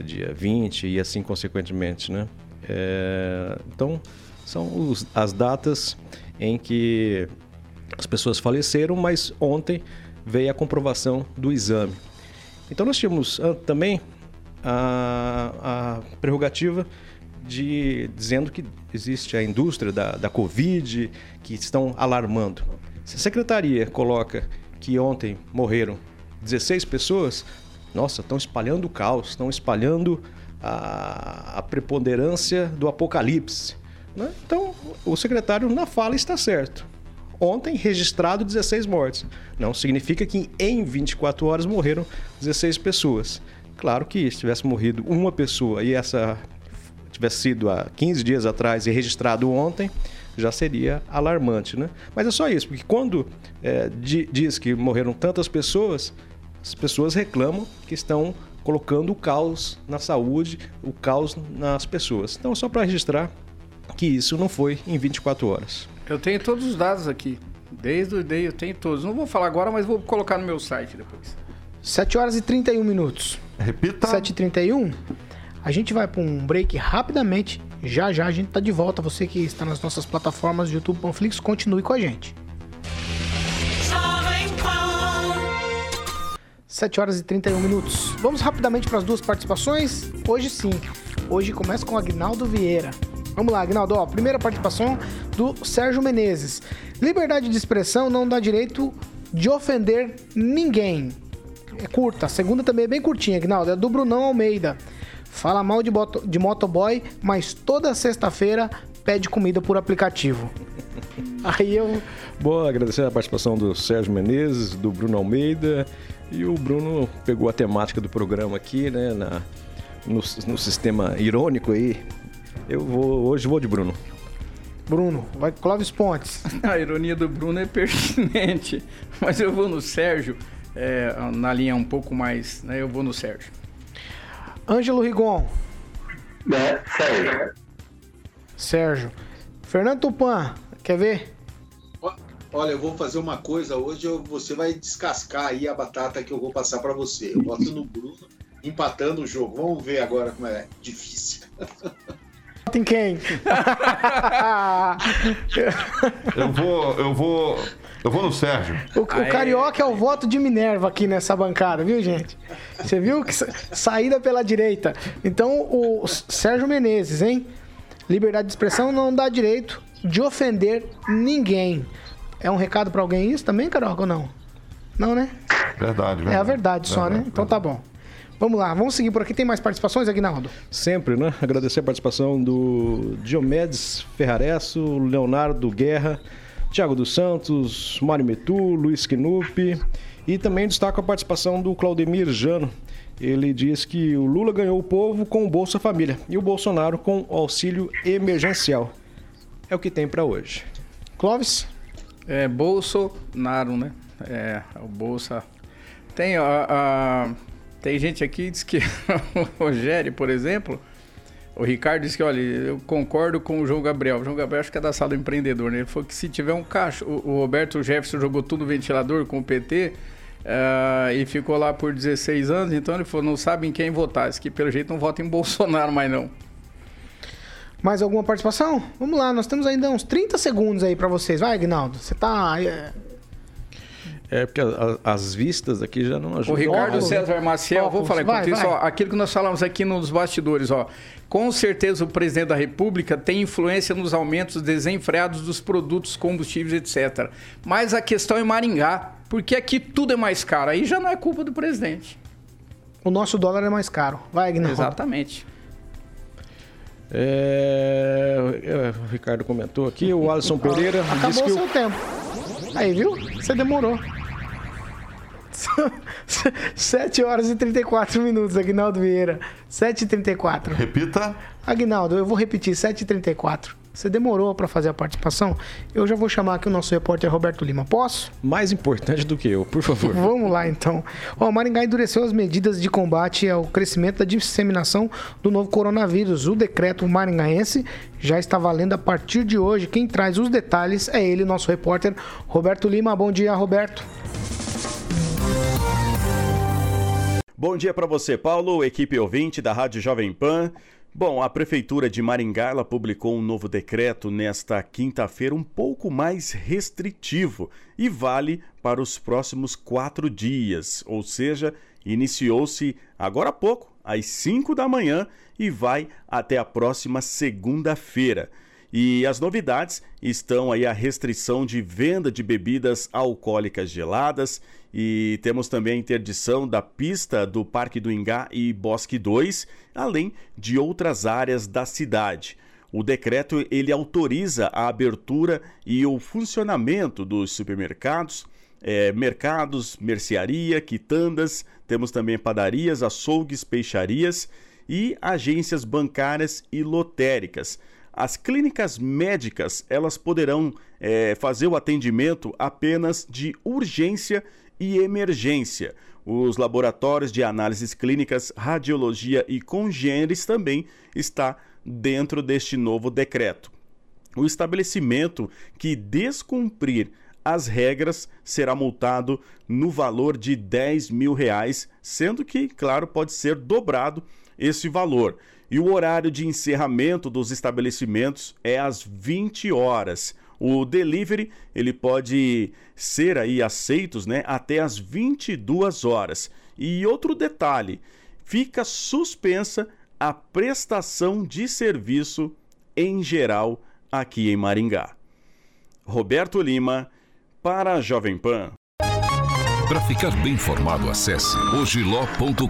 [SPEAKER 7] dia 20 e assim consequentemente, né? É, então, são os, as datas em que as pessoas faleceram, mas ontem veio a comprovação do exame. Então, nós tínhamos ah, também a, a prerrogativa de dizendo que existe a indústria da, da Covid que estão alarmando. Se a secretaria coloca que ontem morreram 16 pessoas, nossa, estão espalhando o caos, estão espalhando a, a preponderância do apocalipse. Né? Então, o secretário na fala está certo. Ontem, registrado 16 mortes. Não significa que em 24 horas morreram 16 pessoas. Claro que se tivesse morrido uma pessoa e essa tivesse sido há 15 dias atrás e registrado ontem, já seria alarmante, né? Mas é só isso, porque quando é, diz que morreram tantas pessoas, as pessoas reclamam que estão colocando o caos na saúde, o caos nas pessoas. Então, só para registrar que isso não foi em 24 horas.
[SPEAKER 5] Eu tenho todos os dados aqui. Desde o dia eu tenho todos. Não vou falar agora, mas vou colocar no meu site depois.
[SPEAKER 2] 7 horas e 31 minutos.
[SPEAKER 8] Repita.
[SPEAKER 2] 7 e 31 A gente vai para um break rapidamente. Já já a gente tá de volta. Você que está nas nossas plataformas de YouTube Panflix, continue com a gente. 7 horas e 31 minutos. Vamos rapidamente para as duas participações? Hoje sim. Hoje começa com o Agnaldo Vieira. Vamos lá, Agnaldo. Ó, primeira participação do Sérgio Menezes. Liberdade de expressão não dá direito de ofender ninguém. É curta. A segunda também é bem curtinha, Agnaldo. É do Brunão Almeida. Fala mal de, moto, de motoboy, mas toda sexta-feira pede comida por aplicativo. Aí eu.
[SPEAKER 7] Boa, agradecer a participação do Sérgio Menezes, do Bruno Almeida e o Bruno pegou a temática do programa aqui, né, na, no, no sistema irônico aí. Eu vou, hoje vou de Bruno.
[SPEAKER 2] Bruno, vai Clóvis Pontes.
[SPEAKER 5] A ironia do Bruno é pertinente, mas eu vou no Sérgio, é, na linha um pouco mais, né, eu vou no Sérgio.
[SPEAKER 2] Ângelo Rigon.
[SPEAKER 6] É, Sérgio.
[SPEAKER 2] Sérgio. Fernando Tupan, quer ver?
[SPEAKER 4] Olha, eu vou fazer uma coisa hoje, eu, você vai descascar aí a batata que eu vou passar para você. Eu boto no Bruno, empatando o jogo. Vamos ver agora como é difícil.
[SPEAKER 2] Em quem?
[SPEAKER 8] eu vou, eu vou, eu vou no Sérgio.
[SPEAKER 2] O, o Carioca é o voto de Minerva aqui nessa bancada, viu, gente? Você viu que saída pela direita. Então, o Sérgio Menezes, hein? Liberdade de expressão não dá direito de ofender ninguém. É um recado para alguém isso também, Carioca, ou não? Não, né?
[SPEAKER 8] Verdade, verdade.
[SPEAKER 2] É a verdade só, verdade, né? Então tá bom. Vamos lá, vamos seguir por aqui. Tem mais participações, Aguinaldo?
[SPEAKER 7] Sempre, né? Agradecer a participação do Diomedes Ferraresso, Leonardo Guerra, Tiago dos Santos, Mário Metu, Luiz Knupp e também destaco a participação do Claudemir Jano. Ele diz que o Lula ganhou o povo com o Bolsa Família e o Bolsonaro com o auxílio emergencial. É o que tem para hoje.
[SPEAKER 2] Clóvis?
[SPEAKER 5] É, Bolsonaro, né? É, o Bolsa. Tem, a, a, tem gente aqui que diz que o Rogério, por exemplo, o Ricardo disse que, olha, eu concordo com o João Gabriel. O João Gabriel acho que é da sala do empreendedor, né? Ele falou que se tiver um caixa, o, Roberto Jefferson jogou tudo no ventilador com o PT uh, é, e ficou lá por 16 anos, então ele falou, não sabe em quem votar. Diz que pelo jeito não vota em Bolsonaro mais não.
[SPEAKER 2] Mais alguma participação? Vamos lá, nós temos ainda uns 30 segundos aí para vocês. Vai, Agnaldo. Você tá. É...
[SPEAKER 7] Porque a- a- as vistas aqui já não ajudam.
[SPEAKER 5] O Ricardo. César Maciel, vou falar
[SPEAKER 2] Vai,
[SPEAKER 5] enquanto isso,
[SPEAKER 2] vai.
[SPEAKER 5] ó, aquilo que nós falamos aqui nos bastidores, ó. Com certeza o presidente da República tem influência nos aumentos desenfreados dos produtos, combustíveis, etc. Mas a questão é Maringá, porque aqui tudo é mais caro. Aí já não é culpa do presidente.
[SPEAKER 2] O nosso dólar é mais caro. Vai, Agnaldo.
[SPEAKER 5] Exatamente.
[SPEAKER 7] É, é, o Ricardo comentou aqui, o Alisson Pereira disse
[SPEAKER 2] Acabou
[SPEAKER 7] que
[SPEAKER 2] o
[SPEAKER 7] o
[SPEAKER 2] seu tempo. Aí, viu? Você demorou. 7 horas e 34 minutos, Agnaldo Vieira. 7h34.
[SPEAKER 8] Repita.
[SPEAKER 2] Agnaldo, eu vou repetir, 7h34. Você demorou para fazer a participação? Eu já vou chamar aqui o nosso repórter Roberto Lima. Posso?
[SPEAKER 7] mais importante do que eu, por favor.
[SPEAKER 2] Vamos lá, então. Ó, Maringá endureceu as medidas de combate ao crescimento da disseminação do novo coronavírus. O decreto maringaense já está valendo a partir de hoje. Quem traz os detalhes é ele, nosso repórter Roberto Lima. Bom dia, Roberto.
[SPEAKER 11] Bom dia para você, Paulo, equipe ouvinte da Rádio Jovem Pan. Bom, a Prefeitura de Maringá publicou um novo decreto nesta quinta-feira um pouco mais restritivo e vale para os próximos quatro dias, ou seja, iniciou-se agora há pouco, às 5 da manhã, e vai até a próxima segunda-feira. E as novidades estão aí a restrição de venda de bebidas alcoólicas geladas e temos também a interdição da pista do Parque do Ingá e Bosque 2, além de outras áreas da cidade. O decreto ele autoriza a abertura e o funcionamento dos supermercados, eh, mercados, mercearia, quitandas, temos também padarias, açougues, peixarias e agências bancárias e lotéricas. As clínicas médicas elas poderão eh, fazer o atendimento apenas de urgência e emergência. Os laboratórios de análises clínicas, radiologia e congêneres também está dentro deste novo decreto. O estabelecimento que descumprir as regras será multado no valor de 10 mil reais, sendo que, claro, pode ser dobrado esse valor. E o horário de encerramento dos estabelecimentos é às 20 horas. O delivery ele pode ser aí aceitos, né, até às 22 horas. E outro detalhe, fica suspensa a prestação de serviço em geral aqui em Maringá. Roberto Lima para a Jovem Pan.
[SPEAKER 1] Para ficar bem informado, acesse ogiló.com.br.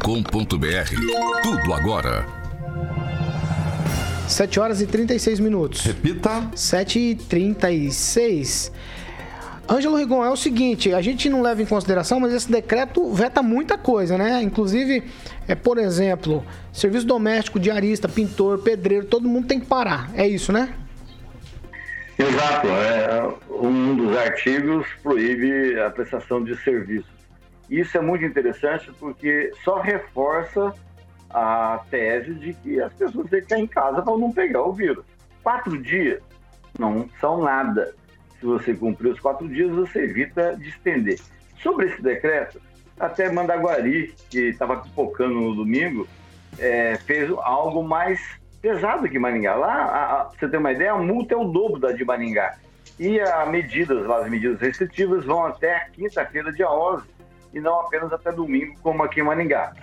[SPEAKER 1] Tudo agora.
[SPEAKER 2] 7 horas e 36 minutos.
[SPEAKER 8] Repita.
[SPEAKER 2] 7 e 36. Ângelo Rigon, é o seguinte, a gente não leva em consideração, mas esse decreto veta muita coisa, né? Inclusive, é, por exemplo, serviço doméstico, diarista, pintor, pedreiro, todo mundo tem que parar. É isso, né?
[SPEAKER 6] Exato. É, um dos artigos proíbe a prestação de serviços. Isso é muito interessante porque só reforça a tese de que as pessoas têm que ficar em casa para não pegar o vírus. Quatro dias não são nada. Se você cumprir os quatro dias, você evita de estender. Sobre esse decreto, até Mandaguari, que estava pipocando no domingo, é, fez algo mais pesado que Maringá. Lá, a, a, você ter uma ideia, a multa é o dobro da de Maringá. E a medidas, as medidas restritivas vão até quinta-feira, dia 11, e não apenas até domingo, como aqui em Maringá.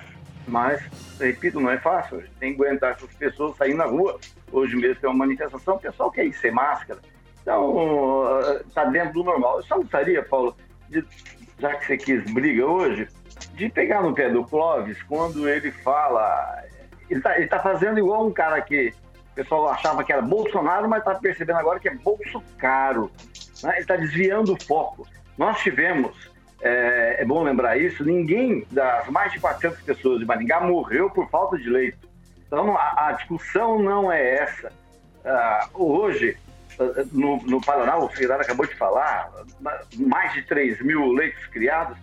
[SPEAKER 6] Mas, repito, não é fácil. Tem que aguentar essas pessoas saindo na rua. Hoje mesmo tem uma manifestação, o pessoal quer ir sem máscara. Então, está dentro do normal. Eu só gostaria, Paulo, de, já que você quis briga hoje, de pegar no pé do Clóvis quando ele fala. Ele está tá fazendo igual um cara que o pessoal achava que era Bolsonaro, mas está percebendo agora que é Bolso Caro. Né? Ele está desviando o foco. Nós tivemos, é, é, bom lembrar isso, ninguém das mais de 400 pessoas de Maringá morreu por falta de leito. Então, a, a discussão não é essa. Uh, hoje, no, no Paraná, o secretário acabou de falar, mais de 3 mil leitos criados,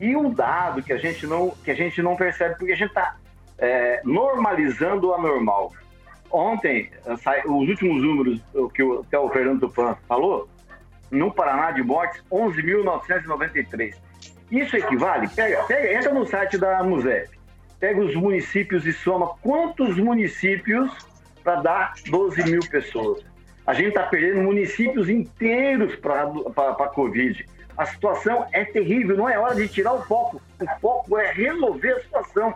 [SPEAKER 6] e um dado que a gente não, que a gente não percebe, porque a gente está é, normalizando o anormal. Ontem, os últimos números que o, que o Fernando Tupan falou, no Paraná de mortes, 11.993. Isso equivale, pega, pega, entra no site da MUSEP, pega os municípios e soma quantos municípios para dar 12 mil pessoas. A gente está perdendo municípios inteiros para a Covid. A situação é terrível, não é hora de tirar o foco. O foco é resolver a situação.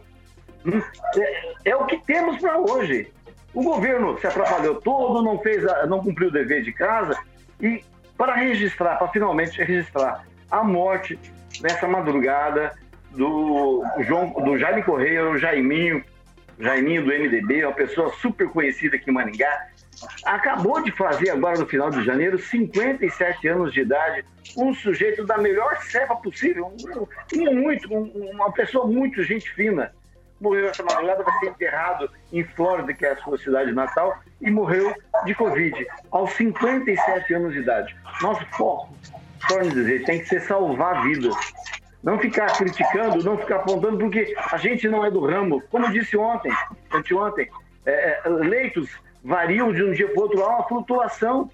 [SPEAKER 6] Hum, é, é o que temos para hoje. O governo se atrapalhou todo, não fez, a, não cumpriu o dever de casa e para registrar, para finalmente registrar a morte nessa madrugada do João, do Jaime Correia, o Jaiminho, Jaiminho do MDB, uma pessoa super conhecida aqui em Maringá, acabou de fazer agora no final de janeiro 57 anos de idade, um sujeito da melhor cepa possível, um, muito, um, uma pessoa muito gente fina. Morreu essa madrugada, vai ser enterrado em Flórida, que é a sua cidade natal, e morreu de Covid, aos 57 anos de idade. Nosso foco, torno dizer, tem que ser salvar vidas. Não ficar criticando, não ficar apontando, porque a gente não é do ramo. Como disse ontem, anteontem, é, é leitos variam de um dia para o outro, há uma flutuação.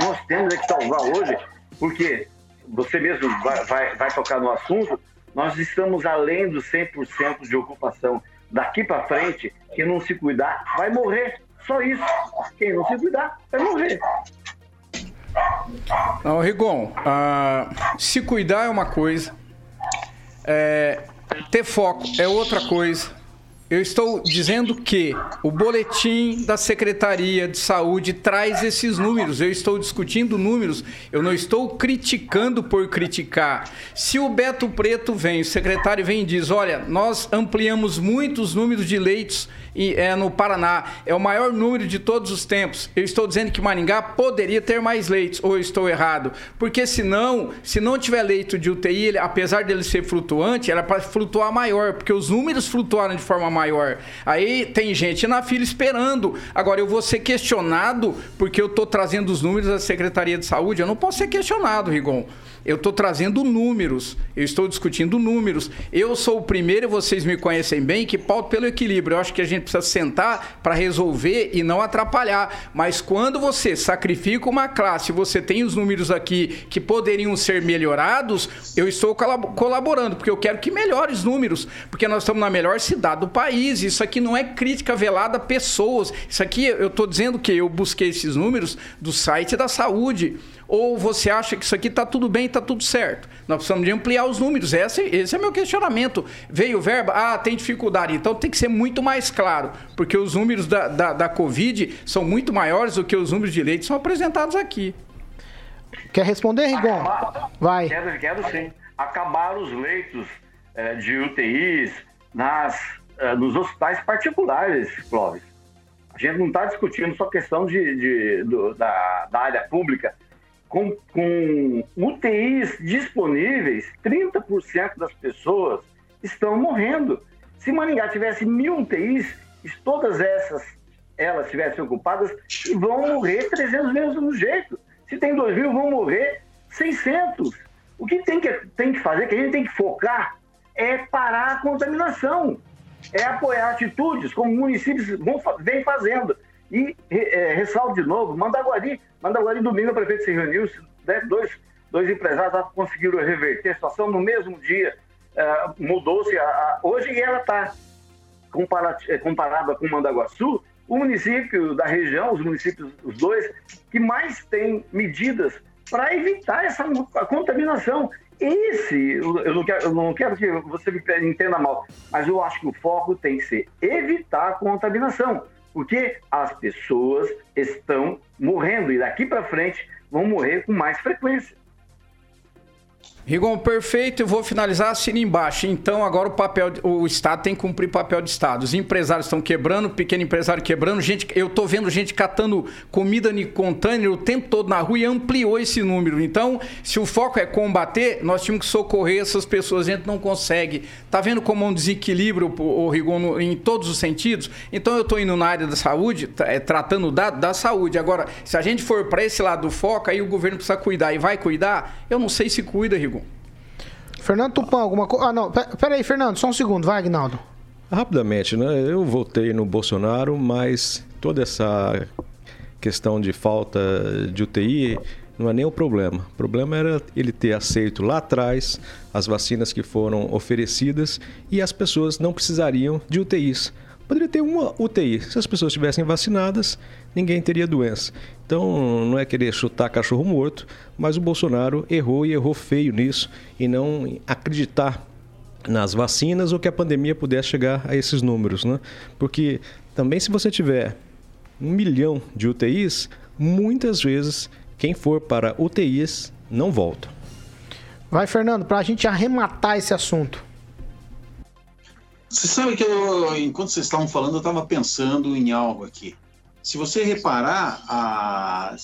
[SPEAKER 6] Nós temos é que salvar hoje, porque você mesmo vai, vai, vai tocar no assunto, nós estamos além dos 100% de ocupação. Daqui para frente, quem não se cuidar vai morrer. Só isso. Quem não se cuidar vai morrer.
[SPEAKER 5] Não, Rigon, uh, se cuidar é uma coisa, é, ter foco é outra coisa. Eu estou dizendo que o boletim da Secretaria de Saúde traz esses números. Eu estou discutindo números. Eu não estou criticando por criticar. Se o Beto Preto vem, o secretário vem e diz: olha, nós ampliamos muitos números de leitos é, no Paraná. É o maior número de todos os tempos. Eu estou dizendo que Maringá poderia ter mais leitos, ou eu estou errado? Porque senão, se não tiver leito de UTI, apesar dele ser flutuante, era para flutuar maior, porque os números flutuaram de forma maior. Aí tem gente na fila esperando. Agora eu vou ser questionado porque eu estou trazendo os números da Secretaria de Saúde. Eu não posso ser questionado, Rigon. Eu estou trazendo números, eu estou discutindo números. Eu sou o primeiro, vocês me conhecem bem, que pauta pelo equilíbrio. Eu acho que a gente precisa sentar para resolver e não atrapalhar. Mas quando você sacrifica uma classe, você tem os números aqui que poderiam ser melhorados, eu estou colaborando, porque eu quero que melhore os números, porque nós estamos na melhor cidade do país. Isso aqui não é crítica velada a pessoas. Isso aqui eu estou dizendo que eu busquei esses números do site da saúde. Ou você acha que isso aqui está tudo bem, está tudo certo? Nós precisamos de ampliar os números. Esse, esse é meu questionamento. Veio verba? Ah, tem dificuldade. Então tem que ser muito mais claro, porque os números da, da, da Covid são muito maiores do que os números de leite são apresentados aqui.
[SPEAKER 2] Quer responder, Rigon?
[SPEAKER 6] Acabar, Vai. Quero, quero sim. Acabar os leitos é, de UTIs nas, é, nos hospitais particulares, Clóvis. A gente não está discutindo só questão de, de do, da, da área pública com, com UTIs disponíveis, 30% das pessoas estão morrendo. Se Maringá tivesse mil UTIs, todas essas elas estivessem ocupadas, vão morrer 300 mesmo do jeito. Se tem 2 mil, vão morrer 600. O que tem que, tem que fazer, que a gente tem que focar, é parar a contaminação, é apoiar atitudes como municípios vão, vem fazendo. E é, ressalto de novo, Mandaguari, Mandaguari domingo o prefeito se reuniu, né, dois, dois empresários conseguiram reverter a situação no mesmo dia, é, mudou-se hoje e ela está é, comparada com Mandaguaçu, o município da região, os municípios, os dois, que mais têm medidas para evitar essa contaminação. Esse, eu não, quero, eu não quero que você me entenda mal, mas eu acho que o foco tem que ser evitar a contaminação porque as pessoas estão morrendo e daqui para frente vão morrer com mais frequência.
[SPEAKER 5] Rigon, perfeito. Eu vou finalizar assim embaixo. Então, agora o papel, o Estado tem que cumprir papel de Estado. Os empresários estão quebrando, pequeno empresário quebrando. Gente, eu tô vendo gente catando comida em container o tempo todo na rua e ampliou esse número. Então, se o foco é combater, nós temos que socorrer essas pessoas. A gente não consegue. Tá vendo como é um desequilíbrio, o Rigon, em todos os sentidos? Então, eu estou indo na área da saúde, é, tratando da, da saúde. Agora, se a gente for para esse lado do foco, aí o governo precisa cuidar e vai cuidar. Eu não sei se cuida, Rigon.
[SPEAKER 2] Fernando Tupan, alguma coisa. Ah, não. Pera aí, Fernando, só um segundo, vai, Agnaldo.
[SPEAKER 7] Rapidamente, né? Eu votei no Bolsonaro, mas toda essa questão de falta de UTI não é nem o problema. O problema era ele ter aceito lá atrás as vacinas que foram oferecidas e as pessoas não precisariam de UTIs. Poderia ter uma UTI. Se as pessoas estivessem vacinadas, ninguém teria doença. Então, não é querer chutar cachorro morto, mas o Bolsonaro errou e errou feio nisso, e não acreditar nas vacinas ou que a pandemia pudesse chegar a esses números, né? Porque também se você tiver um milhão de UTIs, muitas vezes quem for para UTIs não volta.
[SPEAKER 2] Vai, Fernando, para a gente arrematar esse assunto.
[SPEAKER 4] Você sabe que eu, enquanto vocês estavam falando, eu estava pensando em algo aqui. Se você reparar, a...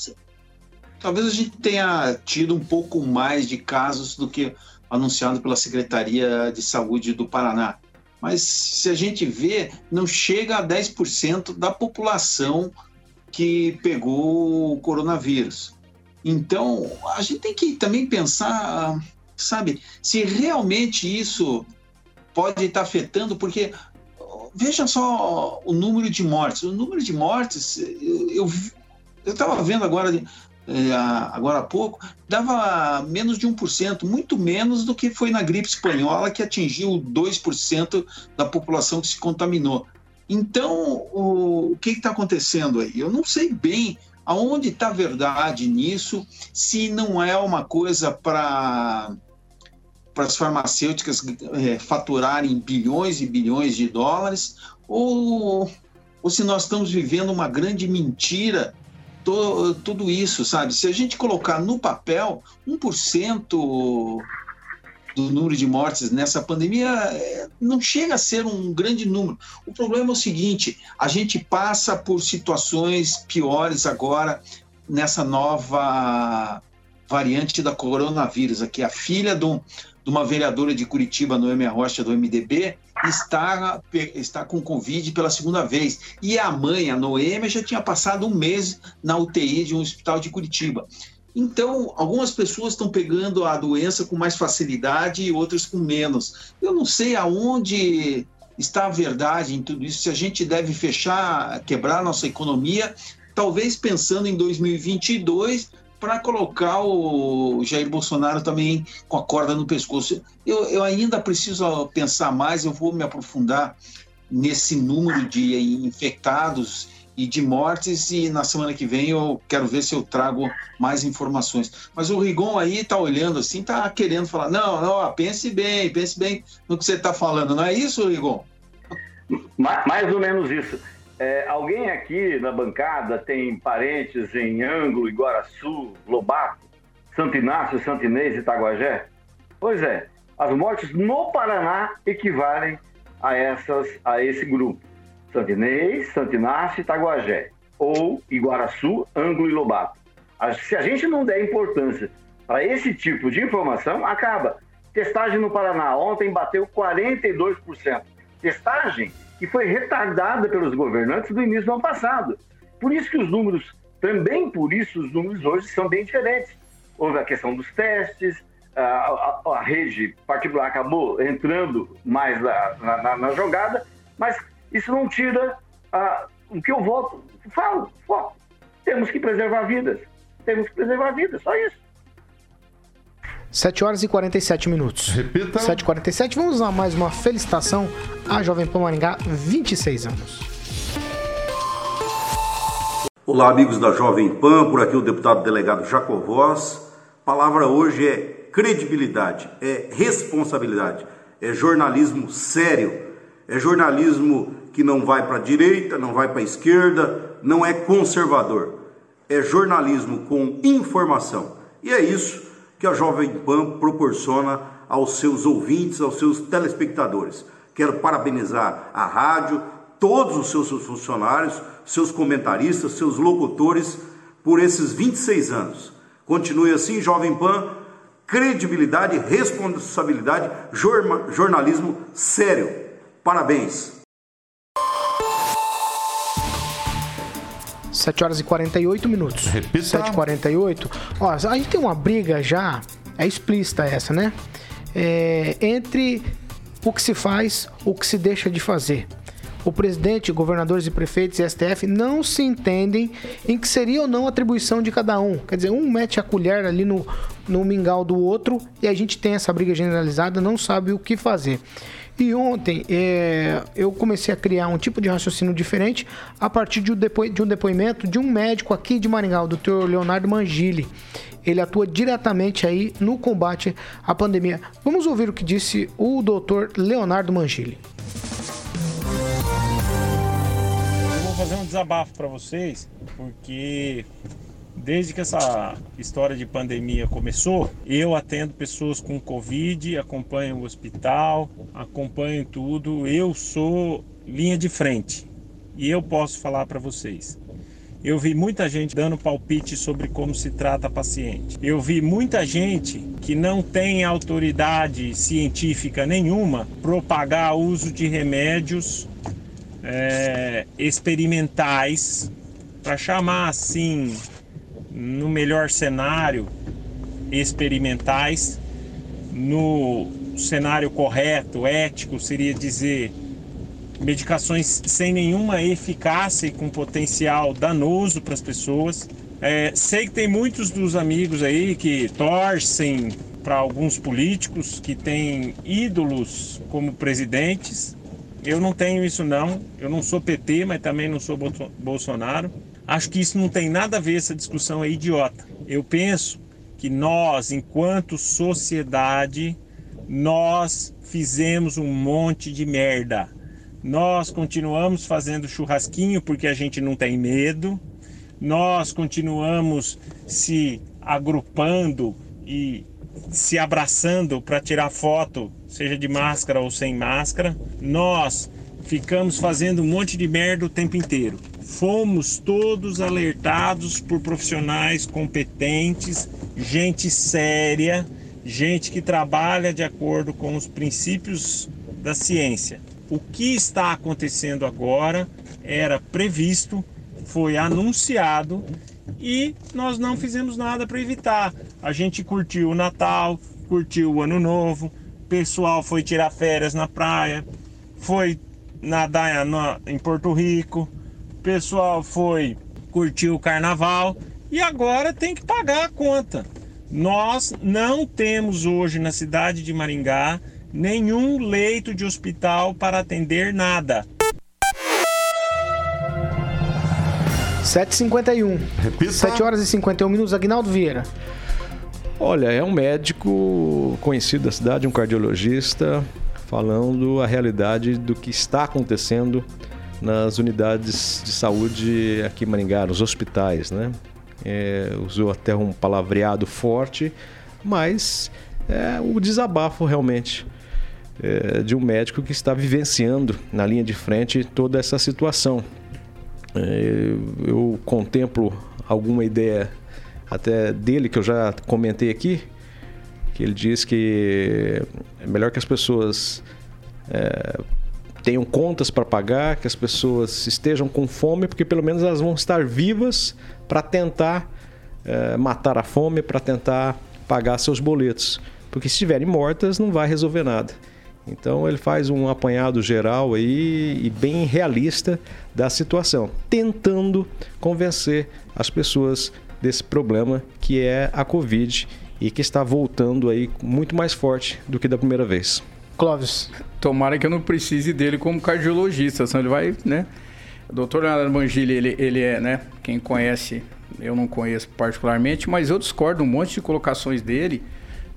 [SPEAKER 4] talvez a gente tenha tido um pouco mais de casos do que anunciado pela Secretaria de Saúde do Paraná. Mas se a gente vê, não chega a 10% da população que pegou o coronavírus. Então, a gente tem que também pensar, sabe, se realmente isso pode estar afetando, porque veja só o número de mortes. O número de mortes, eu estava vendo agora, é, agora há pouco, dava menos de 1%, muito menos do que foi na gripe espanhola, que atingiu 2% da população que se contaminou. Então, o, o que está acontecendo aí? Eu não sei bem aonde está a verdade nisso, se não é uma coisa para para as farmacêuticas é, faturarem bilhões e bilhões de dólares, ou, ou se nós estamos vivendo uma grande mentira, to, tudo isso, sabe? Se a gente colocar no papel 1% do número de mortes nessa pandemia, é, não chega a ser um grande número. O problema é o seguinte: a gente passa por situações piores agora nessa nova variante da coronavírus aqui. A filha de um, de uma vereadora de Curitiba, Noemi Rocha, do MDB, está, está com Covid pela segunda vez. E a mãe, a Noemi, já tinha passado um mês na UTI de um hospital de Curitiba. Então, algumas pessoas estão pegando a doença com mais facilidade e outras com menos. Eu não sei aonde está a verdade em tudo isso, se a gente deve fechar, quebrar nossa economia, talvez pensando em 2022 para colocar o Jair Bolsonaro também com a corda no pescoço. Eu, eu ainda preciso pensar mais, eu vou me aprofundar nesse número de infectados e de mortes e na semana que vem eu quero ver se eu trago mais informações. Mas o Rigon aí está olhando assim, está querendo falar, não, não, pense bem, pense bem no que você está falando, não é isso, Rigon?
[SPEAKER 6] Mais ou menos isso. É, alguém aqui na bancada tem parentes em Ângulo, Iguaraçu, Lobato, Santo Inácio, Santo Inês e Itaguajé? Pois é, as mortes no Paraná equivalem a, essas, a esse grupo. Santo Inês, Santo Inácio Itaguajé. Ou Iguaraçu, Ângulo e Lobato. Se a gente não der importância para esse tipo de informação, acaba. Testagem no Paraná ontem bateu 42%. Testagem que foi retardada pelos governantes do início do ano passado. Por isso que os números, também por isso os números hoje são bem diferentes. Houve a questão dos testes, a, a, a rede particular acabou entrando mais na, na, na jogada, mas isso não tira a, o que eu voto, falo, falo, temos que preservar vidas, temos que preservar vidas, só isso.
[SPEAKER 2] 7 horas e 47 minutos.
[SPEAKER 8] Repita.
[SPEAKER 2] 7 e 47 Vamos lá mais uma felicitação à Jovem Pan Maringá, 26 anos.
[SPEAKER 12] Olá, amigos da Jovem Pan, por aqui o deputado delegado Jacovós. A palavra hoje é credibilidade, é responsabilidade, é jornalismo sério, é jornalismo que não vai para a direita, não vai para a esquerda, não é conservador, é jornalismo com informação. E é isso que a Jovem Pan proporciona aos seus ouvintes, aos seus telespectadores. Quero parabenizar a rádio, todos os seus funcionários, seus comentaristas, seus locutores por esses 26 anos. Continue assim, Jovem Pan, credibilidade, responsabilidade, jornalismo sério. Parabéns.
[SPEAKER 2] 7 horas e 48 minutos.
[SPEAKER 8] Repita.
[SPEAKER 2] 7 e 48 Ó, a gente tem uma briga já, é explícita essa, né? É, entre o que se faz, o que se deixa de fazer. O presidente, governadores e prefeitos e STF não se entendem em que seria ou não a atribuição de cada um. Quer dizer, um mete a colher ali no, no mingau do outro e a gente tem essa briga generalizada, não sabe o que fazer. E ontem é, eu comecei a criar um tipo de raciocínio diferente a partir de um, depo de um depoimento de um médico aqui de Maringá, o Dr. Leonardo Mangili. Ele atua diretamente aí no combate à pandemia. Vamos ouvir o que disse o Dr. Leonardo Mangili.
[SPEAKER 13] Eu vou fazer um desabafo para vocês, porque Desde que essa história de pandemia começou, eu atendo pessoas com Covid, acompanho o hospital, acompanho tudo. Eu sou linha de frente e eu posso falar para vocês. Eu vi muita gente dando palpite sobre como se trata paciente. Eu vi muita gente que não tem autoridade científica nenhuma propagar uso de remédios é, experimentais para chamar assim no melhor cenário, experimentais, no cenário correto, ético, seria dizer medicações sem nenhuma eficácia e com potencial danoso para as pessoas. É, sei que tem muitos dos amigos aí que torcem para alguns políticos que têm ídolos como presidentes. Eu não tenho isso não. Eu não sou PT, mas também não sou Bolsonaro. Acho que isso não tem nada a ver, essa discussão é idiota. Eu penso que nós, enquanto sociedade, nós fizemos um monte de merda. Nós continuamos fazendo churrasquinho porque a gente não tem medo. Nós continuamos se agrupando e se abraçando para tirar foto, seja de máscara ou sem máscara. Nós ficamos fazendo um monte de merda o tempo inteiro. Fomos todos alertados por profissionais competentes, gente séria, gente que trabalha de acordo com os princípios da ciência. O que está acontecendo agora era previsto, foi anunciado e nós não fizemos nada para evitar. A gente curtiu o Natal, curtiu o Ano Novo, pessoal foi tirar férias na praia, foi nadar em Porto Rico, o pessoal foi curtir o carnaval e agora tem que pagar a conta. Nós não temos hoje na cidade de Maringá nenhum leito de hospital para atender nada.
[SPEAKER 2] 7h51.
[SPEAKER 8] Repita.
[SPEAKER 2] 7 horas e 51 minutos. Agnaldo Vieira.
[SPEAKER 7] Olha, é um médico conhecido da cidade, um cardiologista, falando a realidade do que está acontecendo nas unidades de saúde aqui em Maringá, nos hospitais, né? É, usou até um palavreado forte, mas é o desabafo realmente é, de um médico que está vivenciando na linha de frente toda essa situação. É, eu contemplo alguma ideia até dele que eu já comentei aqui, que ele diz que é melhor que as pessoas é, tenham contas para pagar, que as pessoas estejam com fome, porque pelo menos elas vão estar vivas para tentar é, matar a fome, para tentar pagar seus boletos. Porque se estiverem mortas, não vai resolver nada. Então ele faz um apanhado geral aí e bem realista da situação, tentando convencer as pessoas desse problema que é a Covid e que está voltando aí muito mais forte do que da primeira vez.
[SPEAKER 2] Clóvis.
[SPEAKER 5] Tomara que eu não precise dele como cardiologista, senão ele vai, né? O doutor Leonardo Mangili, ele, ele é, né? Quem conhece, eu não conheço particularmente, mas eu discordo um monte de colocações dele.